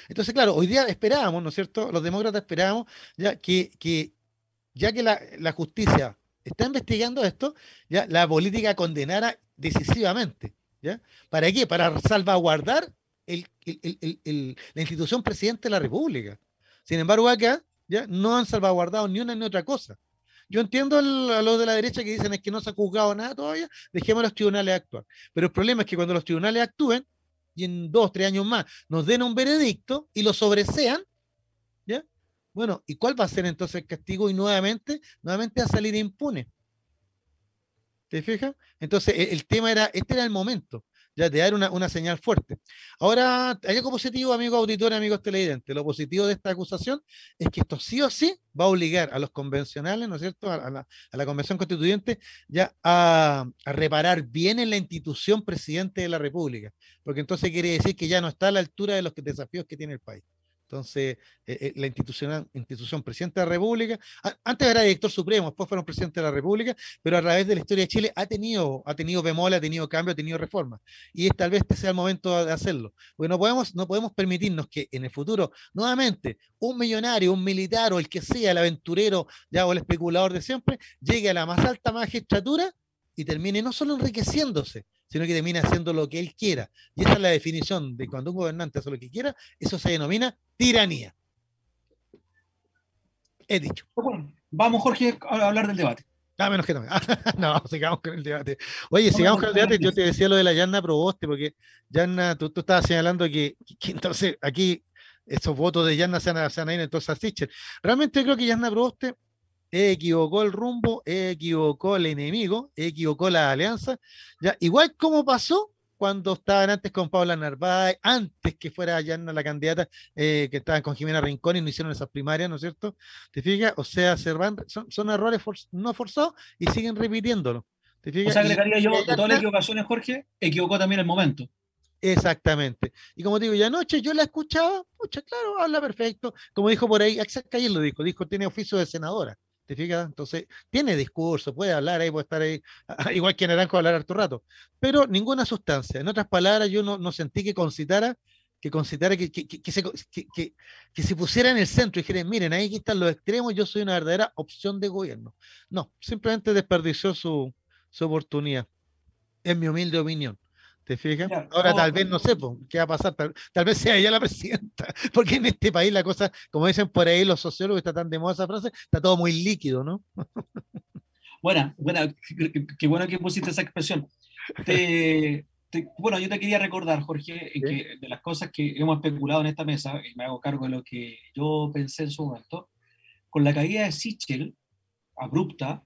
Entonces, claro, hoy día esperábamos, ¿no es cierto? Los demócratas esperábamos ya que, que ya que la, la justicia está investigando esto, ya la política condenara decisivamente. ¿ya? ¿Para qué? Para salvaguardar el, la institución presidente de la República. Sin embargo, acá ¿ya? no han salvaguardado ni una ni otra cosa. Yo entiendo a los de la derecha que dicen es que no se ha juzgado nada todavía, dejemos a los tribunales actuar. Pero el problema es que cuando los tribunales actúen y en dos, tres años más nos den un veredicto y lo sobresean, ¿ya? Bueno, ¿y cuál va a ser entonces el castigo? Y nuevamente, nuevamente a salir impune. ¿Te fijas? Entonces, e, el tema era, este era el momento ya de dar una, señal fuerte. Ahora, hay algo positivo, amigos auditores, amigos televidentes. Lo positivo de esta acusación es que esto sí o sí va a obligar a los convencionales, ¿no es cierto?, a, la, Convención Constituyente ya a, a, reparar bien en la institución presidente de la República, porque entonces quiere decir que ya no está a la altura de los desafíos que tiene el país. Entonces, eh, eh, la institución, institución presidente de la República, antes era director supremo, después fueron presidente de la República, pero a través de la historia de Chile ha tenido, ha tenido ha tenido cambio, ha tenido reforma. Y tal vez este sea el momento de hacerlo. Porque no podemos, no podemos permitirnos que en el futuro, nuevamente, un millonario, un militar o el que sea, el aventurero ya, o el especulador de siempre, llegue a la más alta magistratura y termine no solo enriqueciéndose, sino que termina haciendo lo que él quiera. Y esa es la definición de cuando un gobernante hace lo que quiera, eso se denomina tiranía. He dicho. vamos, Jorge, a hablar del debate. Ah, menos que no. no, sigamos con el debate. Oye, sigamos con el debate. Yo te decía lo de la Yanna Proboste, porque Yanna, tú, tú estabas señalando que, entonces aquí esos votos de Yanna se van a, ir entonces a Stitcher. Realmente creo que Yanna Proboste equivocó el rumbo, equivocó el enemigo, equivocó la alianza. Ya, igual como pasó cuando estaban antes con Paula Narváez, antes que fuera Yanna la candidata, eh, que estaban con Jimena Rincón y no hicieron esas primarias, ¿no es cierto? ¿Te fijas? O sea, se son, errores no forzados y siguen repitiéndolo. ¿Te fijas? O sea, agregaría yo, de todas las equivocaciones, Jorge, equivocó también el momento. Exactamente. Y como digo, y anoche yo la escuchaba, pucha, claro, habla perfecto. Como dijo por ahí, Axel Calle lo dijo, dijo, tiene oficio de senadora. Entonces, tiene discurso, puede hablar ahí, puede estar ahí, igual que Naranjo hablar harto rato, pero ninguna sustancia. En otras palabras, yo no, no sentí que concitara que concitara que, que, que, se, que, se pusiera en el centro y dijera, miren, ahí están los extremos, yo soy una verdadera opción de gobierno. No, simplemente desperdició su, su oportunidad, en mi humilde opinión. ¿Te fijas? Ahora tal vez no sé qué va a pasar, tal, vez sea ella la presidenta, porque en este país la cosa, como dicen por ahí los sociólogos, está tan de moda esa frase, está todo muy líquido, ¿no? Buena, buena, qué bueno que pusiste esa expresión. Te, bueno, yo te quería recordar, Jorge, que de las cosas que hemos especulado en esta mesa, y me hago cargo de lo que yo pensé en su momento, con la caída de Sichel, abrupta,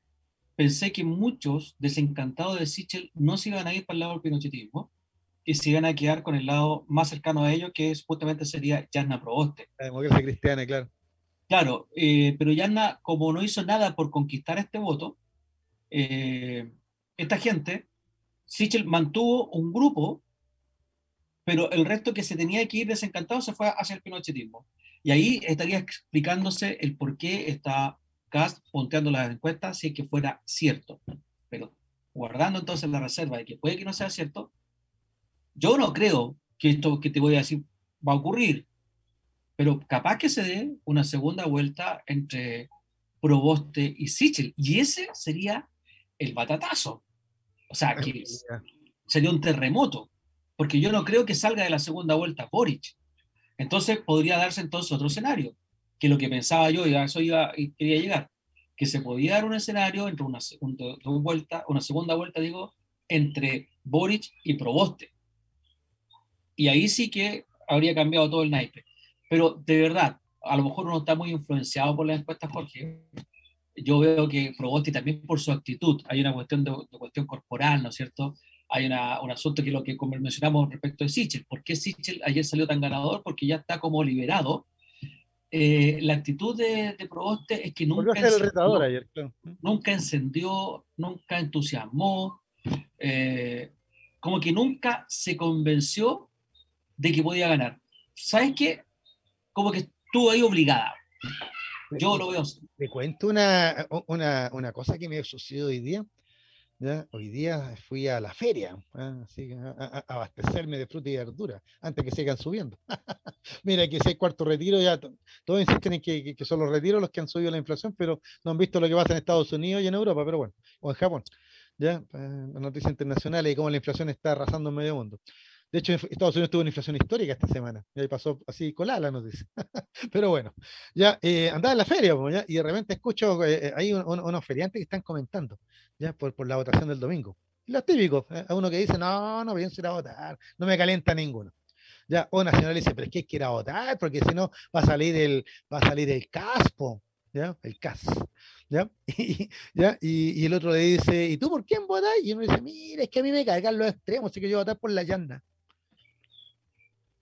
pensé que muchos desencantados de Sichel no se iban a ir para el lado del pinochetismo, y se iban a quedar con el lado más cercano a ellos, que es, justamente sería Yanna Proboste. La democracia cristiana, claro. Claro, eh, pero Yanna, como no hizo nada por conquistar este voto, eh, esta gente, Sichel mantuvo un grupo, pero el resto que se tenía que ir desencantado se fue hacia el pinochetismo. Y ahí estaría explicándose el por qué está Cast ponteando las encuestas si es que fuera cierto. Pero guardando entonces la reserva de que puede que no sea cierto, yo no creo que esto que te voy a decir va a ocurrir, pero capaz que se dé una segunda vuelta entre Proboste y Sichel, y ese sería el batatazo. O sea, que sería un terremoto, porque yo no creo que salga de la segunda vuelta Boric. Entonces podría darse entonces otro escenario, que lo que pensaba yo, y a eso iba, y quería llegar, que se podía dar un escenario entre una segunda vuelta, una segunda vuelta, digo, entre Boric y Proboste. Y ahí sí que habría cambiado todo el naipe. Pero de verdad, a lo mejor uno está muy influenciado por las encuestas, Jorge. Yo veo que Proboste también por su actitud, hay una cuestión de, cuestión corporal, ¿no es cierto? Hay una, un asunto que lo que mencionamos respecto de Sichel. ¿Por qué Sichel ayer salió tan ganador? Porque ya está como liberado. Eh, la actitud de, de, Proboste es que nunca encendió, ayer, nunca encendió, nunca entusiasmó, eh, como que nunca se convenció de que podía ganar. ¿Sabes qué? Como que estuvo ahí obligada. Yo lo veo Te cuento una, una, una cosa que me sucedido hoy día. ¿ya? Hoy día fui a la feria ¿ah? así, a, abastecerme de fruta y verdura antes que sigan subiendo. Mira que si hay cuarto retiro, ya todos insisten en que, que, son los retiros los que han subido la inflación, pero no han visto lo que pasa en Estados Unidos y en Europa, pero bueno, o en Japón. ¿ya? Eh, noticias internacionales y cómo la inflación está arrasando en medio mundo. De hecho, Estados Unidos tuvo una inflación histórica esta semana. Y ahí pasó así colada la noticia. Pero bueno, ya eh, andaba en la feria y de repente escucho, eh, hay unos feriantes que están comentando ya por, la votación del domingo. Y lo típico, ¿eh? a uno que dice, no, no pienso ir a votar, no me calienta ninguno. Ya, o Nacional dice, pero es que hay que ir a votar, porque si no va a salir el, va a salir el caspo, ¿ya? El CAS. ¿Ya? Y, ¿ya? Y, el otro le dice, ¿y tú por quién votas? Y uno dice, mira, es que a mí me cargan los extremos, así que yo voy a votar por la llanda.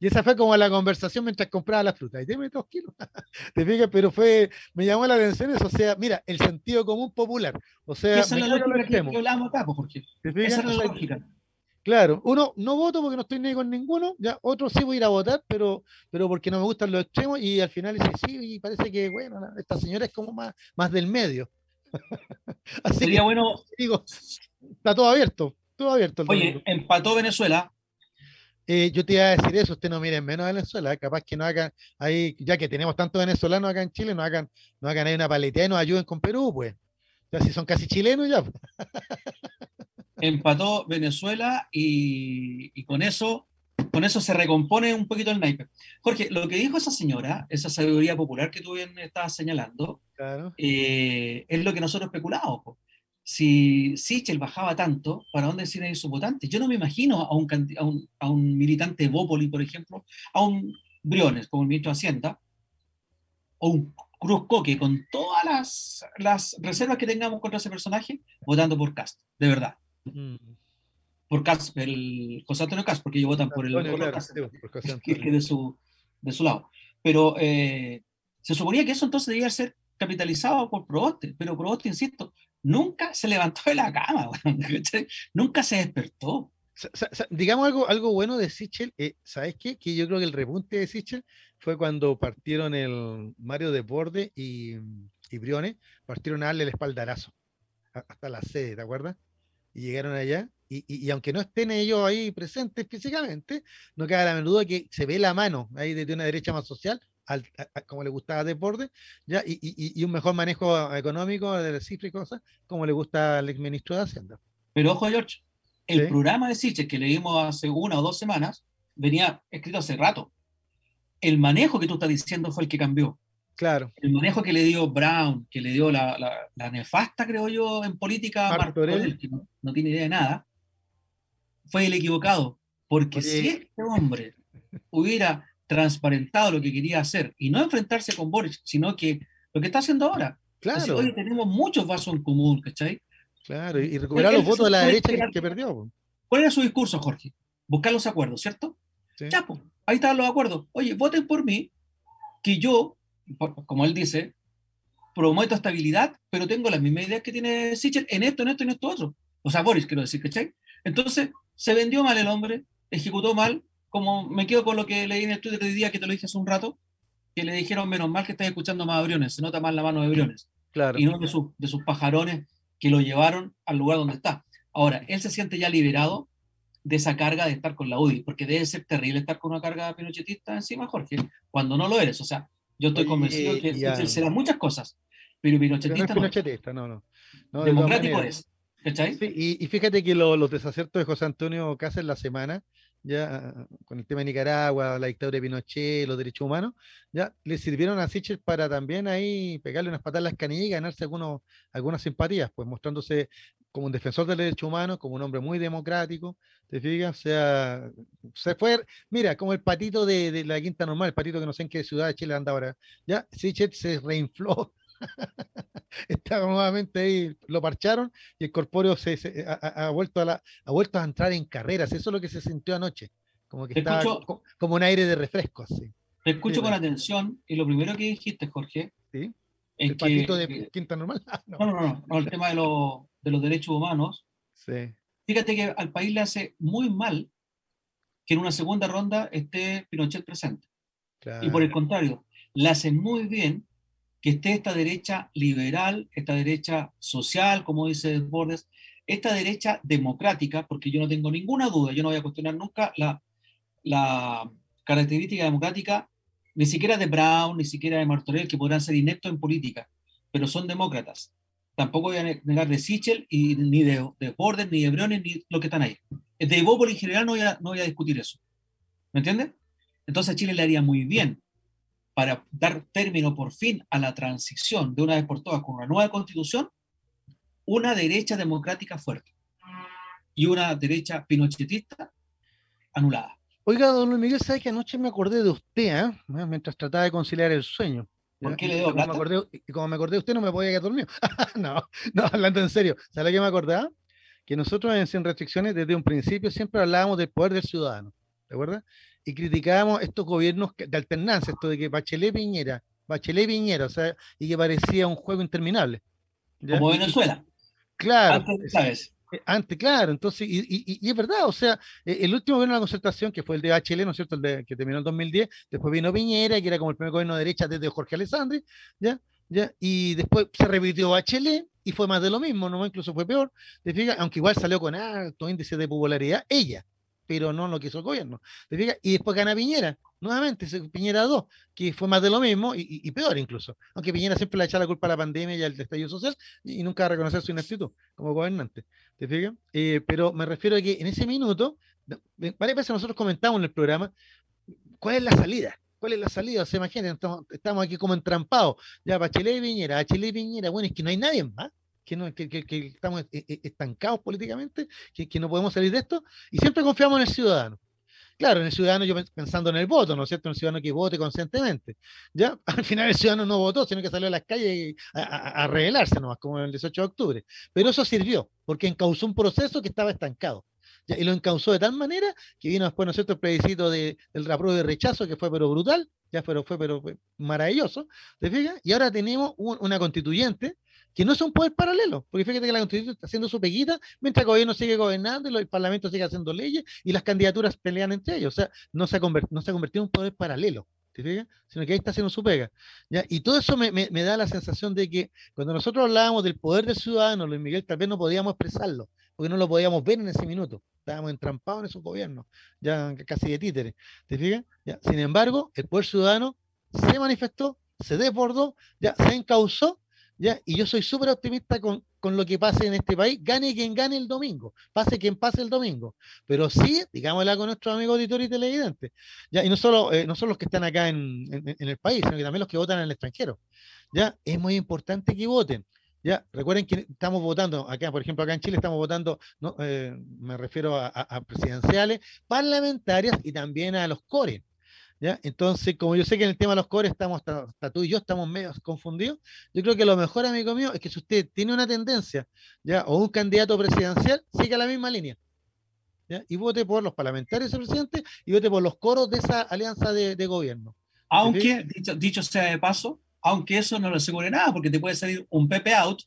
Y esa fue como la conversación mientras compraba la fruta. Y deme dos kilos. ¿Te fijas? Pero fue, me llamó la atención eso. O sea, mira, el sentido común popular. O sea, esa es la lógica que hablamos acá, porque esa es la lógica. Claro, uno no voto porque no estoy ni con ninguno, ya otro sí voy a ir a votar, pero, pero porque no me gustan los extremos, y al final dice sí, y parece que bueno, esta señora es como más, más del medio. Así Sería bueno. Digo, está todo abierto, todo abierto. Oye, empató Venezuela, eh, yo te iba a decir eso, usted no miren menos a Venezuela, capaz que no hagan ahí, ya que tenemos tantos venezolanos acá en Chile, no hagan, no hagan ahí una paletea y nos ayuden con Perú, pues. Ya si son casi chilenos ya. Pues. Empató Venezuela y, con eso, con eso se recompone un poquito el naipe. Jorge, lo que dijo esa señora, esa sabiduría popular que tú bien estabas señalando, eh, es lo que nosotros especulamos si Sichel bajaba tanto, ¿para dónde se iban sus votantes? Yo no me imagino a un, a un, a un militante de Bópoli, por ejemplo, a un Briones, como el ministro de Hacienda, o un Cruz Coque, con todas las, las reservas que tengamos contra ese personaje, votando por Cast, de verdad. Mm. Por Cast, el José Antonio Cast, porque ellos votan por el claro, Cast, que, que de, su, de su lado. Pero eh, se suponía que eso entonces debía ser capitalizado por Proboste, pero Proboste, insisto, nunca se levantó de la cama, nunca se despertó. digamos algo, algo bueno de Sichel, eh, ¿sabes qué? Que yo creo que el repunte de Sichel fue cuando partieron el Mario de Borde y, y Briones, partieron a darle el espaldarazo hasta la sede, ¿te acuerdas? Y llegaron allá, y, y, aunque no estén ellos ahí presentes físicamente, no queda la menudo que se ve la mano ahí desde una derecha más social, como le gustaba Deporte, ¿ya? Y, y, y, un mejor manejo económico de la cifra y cosas, como le gusta al exministro de Hacienda. Pero ojo, George, el programa de Siches que leímos hace una o dos semanas venía escrito hace rato. El manejo que tú estás diciendo fue el que cambió. Claro. El manejo que le dio Brown, que le dio la, la, nefasta, creo yo, en política, Martorell, que no, no, tiene idea de nada, fue el equivocado, porque si este hombre hubiera transparentado lo que quería hacer y no enfrentarse con Boris, sino que lo que está haciendo ahora. Claro. hoy tenemos muchos vasos en común, ¿cachai? Claro, y recuperar los votos de la derecha que, perdió. ¿Cuál era su discurso, Jorge? Buscar los acuerdos, ¿cierto? Sí. Pues, ahí están los acuerdos. Oye, voten por mí, que yo, como él dice, prometo estabilidad, pero tengo las mismas ideas que tiene Sichel en esto, en esto y en esto otro. O sea, Boris, quiero decir, ¿cachai? Entonces, se vendió mal el hombre, ejecutó mal, como me quedo con lo que leí en el Twitter de día que te lo dije hace un rato, que le dijeron, menos mal que estás escuchando más a Briones, se nota más la mano de Briones. Claro. Y no de, de sus pajarones que lo llevaron al lugar donde está. Ahora, él se siente ya liberado de esa carga de estar con la UDI, porque debe ser terrible estar con una carga pinochetista encima, Jorge, cuando no lo eres. O sea, yo estoy convencido que él será muchas cosas, pero pinochetista, no, es pinochetista no. no, no. Democrático es. ¿Cachai? y, fíjate que los desaciertos de José Antonio Cáceres la semana ya con el tema de Nicaragua, la dictadura de Pinochet, los derechos humanos, ya le sirvieron a Sichel para también ahí pegarle unas patas a las canillas y ganarse algunos, algunas simpatías, pues mostrándose como un defensor del derecho humano, como un hombre muy democrático, ¿te fijas? O sea, se fue, mira, como el patito de, de la quinta normal, el patito que no sé en qué ciudad de Chile anda ahora, ya Sichel se reinfló está nuevamente ahí, lo parcharon y el corpóreo se, ha, vuelto a la, ha vuelto a entrar en carreras. Eso es lo que se sintió anoche, como que estaba como un aire de refresco. Así. Te escucho con atención y lo primero que dijiste, Jorge, ¿Sí? el patito de quinta normal. Ah, no. No, no, el tema de, de los derechos humanos. Sí. Fíjate que al país le hace muy mal que en una segunda ronda esté Pinochet presente. Y por el contrario, le hace muy bien que esté esta derecha liberal, esta derecha social, como dice Bordes, esta derecha democrática, porque yo no tengo ninguna duda, yo no voy a cuestionar nunca la, característica democrática, ni siquiera de Brown, ni siquiera de Martorell, que podrán ser ineptos en política, pero son demócratas. Tampoco voy a negar de Sichel, y, ni de, de Bordes, ni de Briones, ni lo que están ahí. De Bópoli en general no voy, a, no voy a discutir eso. ¿Me entiendes? Entonces a Chile le haría muy bien para dar término por fin a la transición de una vez por todas con una nueva constitución, una derecha democrática fuerte y una derecha pinochetista anulada. Oiga, don Luis Miguel, ¿sabe que anoche me acordé de usted, eh? mientras trataba de conciliar el sueño? ¿Por qué le dio plata? y como me acordé de usted, no me podía quedar dormido. no, no, hablando en serio. ¿Sabe qué me acordaba? Que nosotros en Sin Restricciones, desde un principio, siempre hablábamos del poder del ciudadano. ¿De acuerdo? Y criticábamos estos gobiernos de alternancia, esto de que Bachelet Piñera, Bachelet Piñera, o sea, y que parecía un juego interminable. Como Venezuela. Claro. Antes, eh, Antes, claro, entonces, y, es verdad, o sea, eh, el último gobierno de la concertación, que fue el de Bachelet, ¿no es cierto?, el de, que terminó en 2010, después vino Piñera, que era como el primer gobierno de derecha desde Jorge Alessandri, ¿ya? ¿ya? Y después se repitió Bachelet, y fue más de lo mismo, ¿no? Incluso fue peor, ¿te fijas? Aunque igual salió con alto índice de popularidad, ella, pero no lo quiso el gobierno. Y después gana Piñera, nuevamente, Piñera 2, que fue más de lo mismo y, peor incluso. Aunque Piñera siempre le echa la culpa a la pandemia y al estallido social y, nunca va a reconocer su ineptitud como gobernante. ¿Te fijas? Eh, pero me refiero a que en ese minuto, varias veces nosotros comentamos en el programa, ¿cuál es la salida? ¿Cuál es la salida? O sea, imagínense, estamos, estamos aquí como entrampados. Ya, Bachelet y Piñera, Bachelet y Piñera, bueno, es que no hay nadie más que, no, que, que, estamos e, e, estancados políticamente, que, no podemos salir de esto, y siempre confiamos en el ciudadano. Claro, en el ciudadano, yo pensando en el voto, ¿no es cierto? En el ciudadano que vote conscientemente. Ya, al final el ciudadano no votó, sino que salió a las calles a, a, revelarse nomás, como el 18 de octubre. Pero eso sirvió, porque encauzó un proceso que estaba estancado. Ya, y lo encauzó de tal manera que vino después, ¿no es cierto?, el plebiscito de, del apruebo de rechazo, que fue pero brutal, ya pero fue pero maravilloso, ¿te fijas? Y ahora tenemos una constituyente que no es un poder paralelo, porque fíjate que la constitución está haciendo su peguita mientras el gobierno sigue gobernando y el parlamento sigue haciendo leyes y las candidaturas pelean entre ellos. O sea, no se ha, no se ha convertido en un poder paralelo. ¿te fijas? Sino que ahí está haciendo su pega. ¿ya? Y todo eso me, me, da la sensación de que cuando nosotros hablábamos del poder del ciudadano, Luis Miguel, tal vez no podíamos expresarlo, porque no lo podíamos ver en ese minuto. Estábamos entrampados en esos gobiernos, ya casi de títeres. ¿Te fijas? Sin embargo, el poder ciudadano se manifestó, se desbordó, ya se encauzó y yo soy súper optimista con, lo que pase en este país, gane quien gane el domingo, pase quien pase el domingo. Pero sí, digámosla con nuestros amigos auditores y televidentes. ¿ya? Y no solo, eh, no solo los que están acá en, el país, sino que también los que votan en el extranjero. ¿ya? Es muy importante que voten. Ya, recuerden que estamos votando, acá, por ejemplo, acá en Chile estamos votando, no, eh, me refiero a, a, presidenciales, parlamentarias y también a los core. ¿Ya? Entonces, como yo sé que en el tema de los cores estamos, hasta, tú y yo estamos medio confundidos, yo creo que lo mejor, amigo mío, es que si usted tiene una tendencia, ¿ya? o un candidato presidencial, siga la misma línea. Y vote por los parlamentarios y presidente y vote por los coros de esa alianza de, gobierno. Aunque, dicho, dicho sea de paso, aunque eso no le asegure nada, porque te puede salir un Pepe out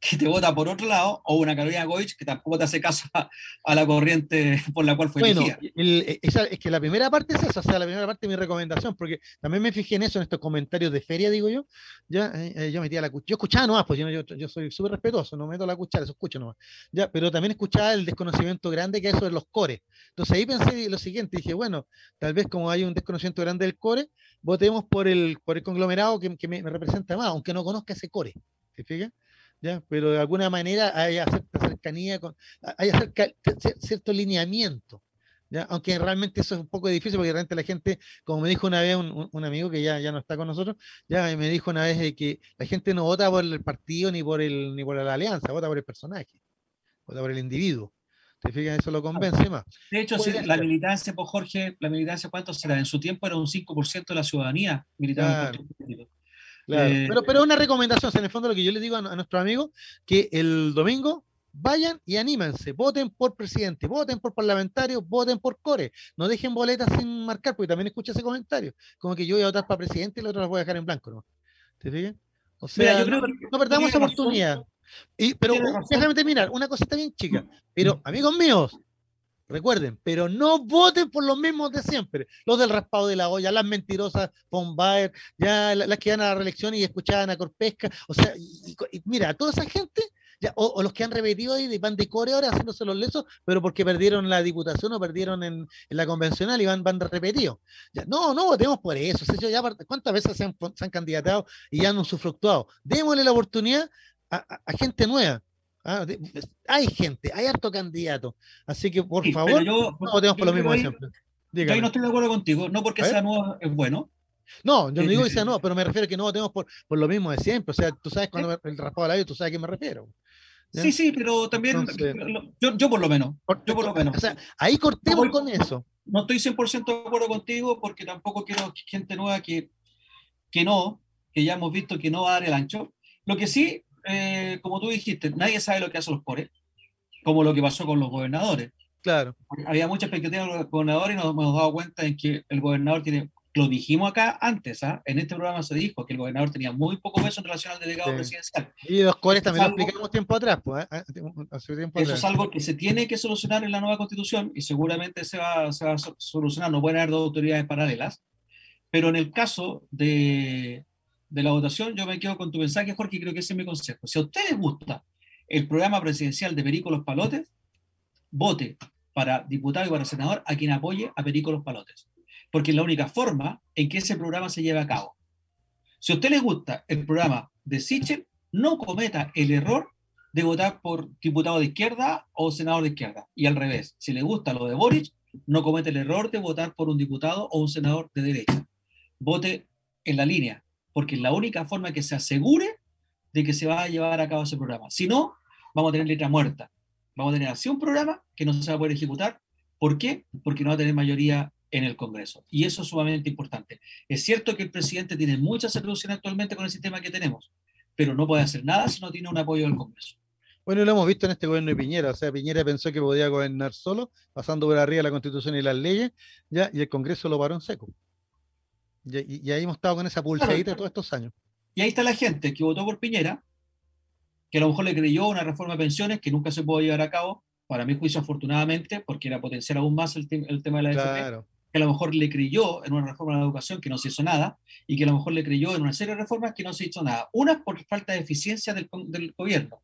que te vota por otro lado, o una Carolina Goich que tampoco te hace caso a, la corriente por la cual fue bueno, e, es que la primera parte es esa, o sea, la primera parte de mi recomendación, porque también me fijé en eso, en estos comentarios de feria, digo yo, ya, eh, eh, yo metía la yo escuchaba nomás, pues yo, yo, soy súper respetuoso, no meto la cuchara, eso escucho nomás, ya, pero también escuchaba el desconocimiento grande que hay sobre los cores. Entonces ahí pensé lo siguiente, dije, bueno, tal vez como hay un desconocimiento grande del core, votemos por el, por el conglomerado que, me, me representa más, aunque no conozca ese core. ¿Se fija? ¿Ya? pero de alguna manera hay cierta cercanía, con, hay cierto lineamiento. ¿Ya? Aunque realmente eso es un poco difícil porque realmente la gente, como me dijo una vez un, un, amigo que ya, ya no está con nosotros, ya me dijo una vez de que la gente no vota por el partido ni por, el, ni por la alianza, vota por el personaje, vota por el individuo. ¿Te fijas? Eso lo convence más. De hecho, la militancia, por pues, Jorge, la militancia, ¿cuánto será? En su tiempo era un 5% de la ciudadanía militante. Claro. Eh, pero, pero una recomendación, en el fondo lo que yo le digo a, nuestros amigos, que el domingo vayan y anímense, voten por presidente, voten por parlamentario, voten por core, no dejen boletas sin marcar, porque también escucha ese comentario, como que yo voy a votar para presidente y el otro las voy a dejar en blanco, ¿no? ¿Te fijas? O sea, no, perdamos esa oportunidad. Y, pero déjame terminar, una cosita bien chica, pero amigos míos, Recuerden, pero no voten por los mismos de siempre. Los del raspado de la olla, las mentirosas von Bayer, ya las que van a la reelección y escuchaban a Corpesca. O sea, mira, toda esa gente, ya, o, los que han repetido ahí van de core ahora haciéndose los lesos, pero porque perdieron la diputación o perdieron en, la convencional y van, van repetidos. Ya, no, no votemos por eso. ¿Cuántas veces se han, se candidatado y ya han usufructuado? Démosle la oportunidad a gente nueva Ah, hay gente, hay harto candidato. Así que, por favor, no votemos por lo mismo ahí, Yo ahí no estoy de acuerdo contigo, no porque sea nuevo es bueno. No, yo no digo que sea nuevo, pero me refiero a que no votemos por, por lo mismo de siempre. O sea, tú sabes cuando el raspado al labio, tú sabes a qué me refiero. Sí, sí, pero también yo, yo, por lo menos. Yo por lo menos. O sea, ahí cortemos con eso. No estoy 100% de acuerdo contigo porque tampoco quiero gente nueva que, que no, que ya hemos visto que no va a dar el ancho. Lo que sí, eh, como tú dijiste, nadie sabe lo que hacen los core, como lo que pasó con los gobernadores. Claro. Había mucha expectativa de los gobernadores y nos hemos dado cuenta en que el gobernador tiene, lo dijimos acá antes, ¿ah? en este programa se dijo que el gobernador tenía muy poco peso en relación al delegado presidencial. Y los cores también lo explicamos tiempo atrás. Pues, ¿eh? eso es algo que se tiene que solucionar en la nueva constitución y seguramente se va, se va a solucionar. No pueden haber dos autoridades paralelas. Pero en el caso de, de la votación, yo me quedo con tu mensaje, Jorge, creo que ese es mi consejo. Si a ustedes gusta el programa presidencial de Perico Los Palotes, vote para diputado y para senador a quien apoye a Perico Los Palotes, porque es la única forma en que ese programa se lleve a cabo. Si a usted les gusta el programa de Sichel, no cometa el error de votar por diputado de izquierda o senador de izquierda. Y al revés, si le gusta lo de Boric, no cometa el error de votar por un diputado o un senador de derecha. Vote en la línea, porque es la única forma que se asegure de que se va a llevar a cabo ese programa. Si no, vamos a tener letra muerta. Vamos a tener así un programa que no se va a poder ejecutar. ¿Por qué? Porque no va a tener mayoría en el Congreso. Y eso es sumamente importante. Es cierto que el presidente tiene mucha solución actualmente con el sistema que tenemos, pero no puede hacer nada si no tiene un apoyo del Congreso. Bueno, lo hemos visto en este gobierno de Piñera. O sea, Piñera pensó que podía gobernar solo, pasando por arriba la Constitución y las leyes, ya, y el Congreso lo paró en seco. Y, ahí hemos estado con esa pulsadita todos estos años. Y ahí está la gente que votó por Piñera, que a lo mejor le creyó una reforma de pensiones que nunca se pudo llevar a cabo, para mi juicio afortunadamente, porque era potenciar aún más el, tema de la claro. que a lo mejor le creyó en una reforma de la educación que no se hizo nada, y que a lo mejor le creyó en una serie de reformas que no se hizo nada. Unas por falta de eficiencia del, gobierno,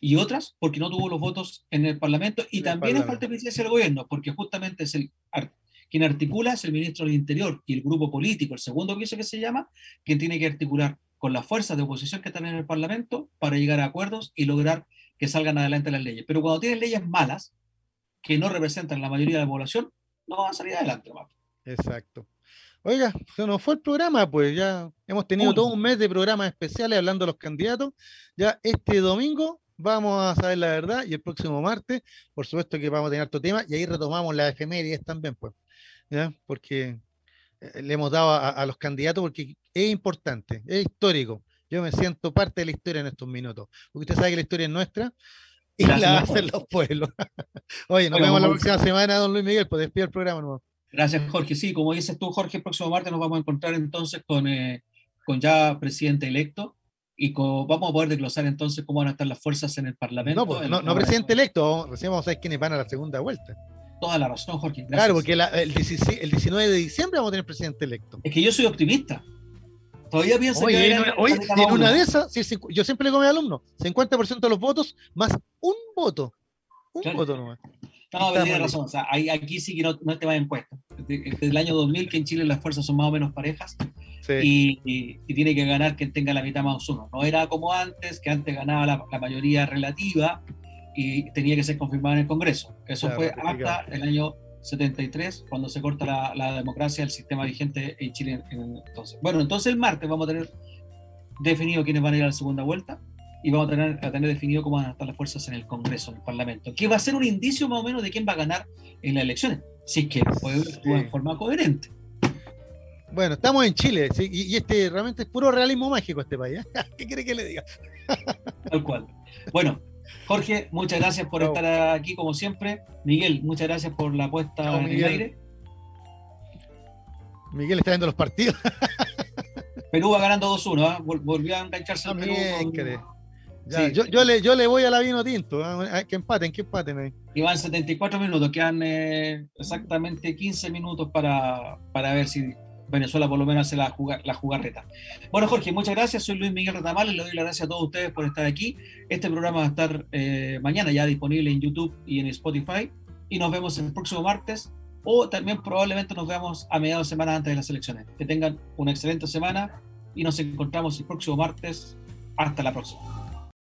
y otras porque no tuvo los votos en el Parlamento, y también es falta de eficiencia del gobierno, porque justamente es el quien articula es el ministro del Interior y el grupo político, el segundo piso que se llama, quien tiene que articular con las fuerzas de oposición que están en el Parlamento para llegar a acuerdos y lograr que salgan adelante las leyes. Pero cuando tienen leyes malas, que no representan la mayoría de la población, no van a salir adelante. Exacto. Oiga, se nos fue el programa, pues ya hemos tenido todo un mes de programas especiales hablando de los candidatos. Ya este domingo vamos a saber la verdad y el próximo martes, por supuesto que vamos a tener otro tema y ahí retomamos las efemérides también, pues, ¿ya? porque eh, le hemos dado a, los candidatos porque es importante, es histórico. Yo me siento parte de la historia en estos minutos, porque usted sabe que la historia es nuestra y la hacen los pueblos. Oye, nos vemos la próxima semana, don Luis Miguel, pues despide el programa. ¿no? Gracias, Jorge. Sí, como dices tú, Jorge, el próximo martes nos vamos a encontrar entonces con, eh, con ya presidente electo y vamos a poder desglosar entonces cómo van a estar las fuerzas en el Parlamento. No, pues, no, presidente electo, recién vamos a ver quiénes van a la segunda vuelta. Toda la razón, Jorge. Claro, porque el, el, 19 de diciembre vamos a tener presidente electo. Es que yo soy optimista. Todavía pienso que. En, en una de esas, yo siempre le digo a mis alumnos: 50% de los votos más un voto. Un voto nomás. No, pero tiene razón. O sea, aquí sí que no, no te va en puesto. Desde, el año 2000 que en Chile las fuerzas son más o menos parejas y, tiene que ganar quien tenga la mitad más uno. No era como antes, que antes ganaba la, mayoría relativa y tenía que ser confirmada en el Congreso. Eso fue hasta el año 73, cuando se corta la, democracia, el sistema vigente en Chile. entonces. Bueno, entonces el martes vamos a tener definido quiénes van a ir a la segunda vuelta y vamos a tener, a tener definido cómo van a estar las fuerzas en el Congreso, en el Parlamento, que va a ser un indicio más o menos de quién va a ganar en las elecciones, si es que puede actuar en forma coherente. Bueno, estamos en Chile, y, este realmente es puro realismo mágico este país. ¿eh? ¿Qué quiere que le diga? Tal cual. Bueno, Jorge, muchas gracias por estar aquí como siempre. Miguel, muchas gracias por la puesta en el aire. Miguel está viendo los partidos. Perú va ganando 2-1, ¿eh? volvió a engancharse al Perú. yo, le, yo le voy a la vino tinto, ¿eh? que empaten, que empaten Y van 74 minutos, quedan eh, exactamente 15 minutos para, para ver si Venezuela por lo menos hace la, la jugarreta. Bueno, Jorge, muchas gracias. Soy Luis Miguel Retamal y le doy las gracias a todos ustedes por estar aquí. Este programa va a estar eh, mañana ya disponible en YouTube y en Spotify. Y nos vemos el próximo martes o también probablemente nos veamos a mediados de semana antes de las elecciones. Que tengan una excelente semana y nos encontramos el próximo martes. Hasta la próxima.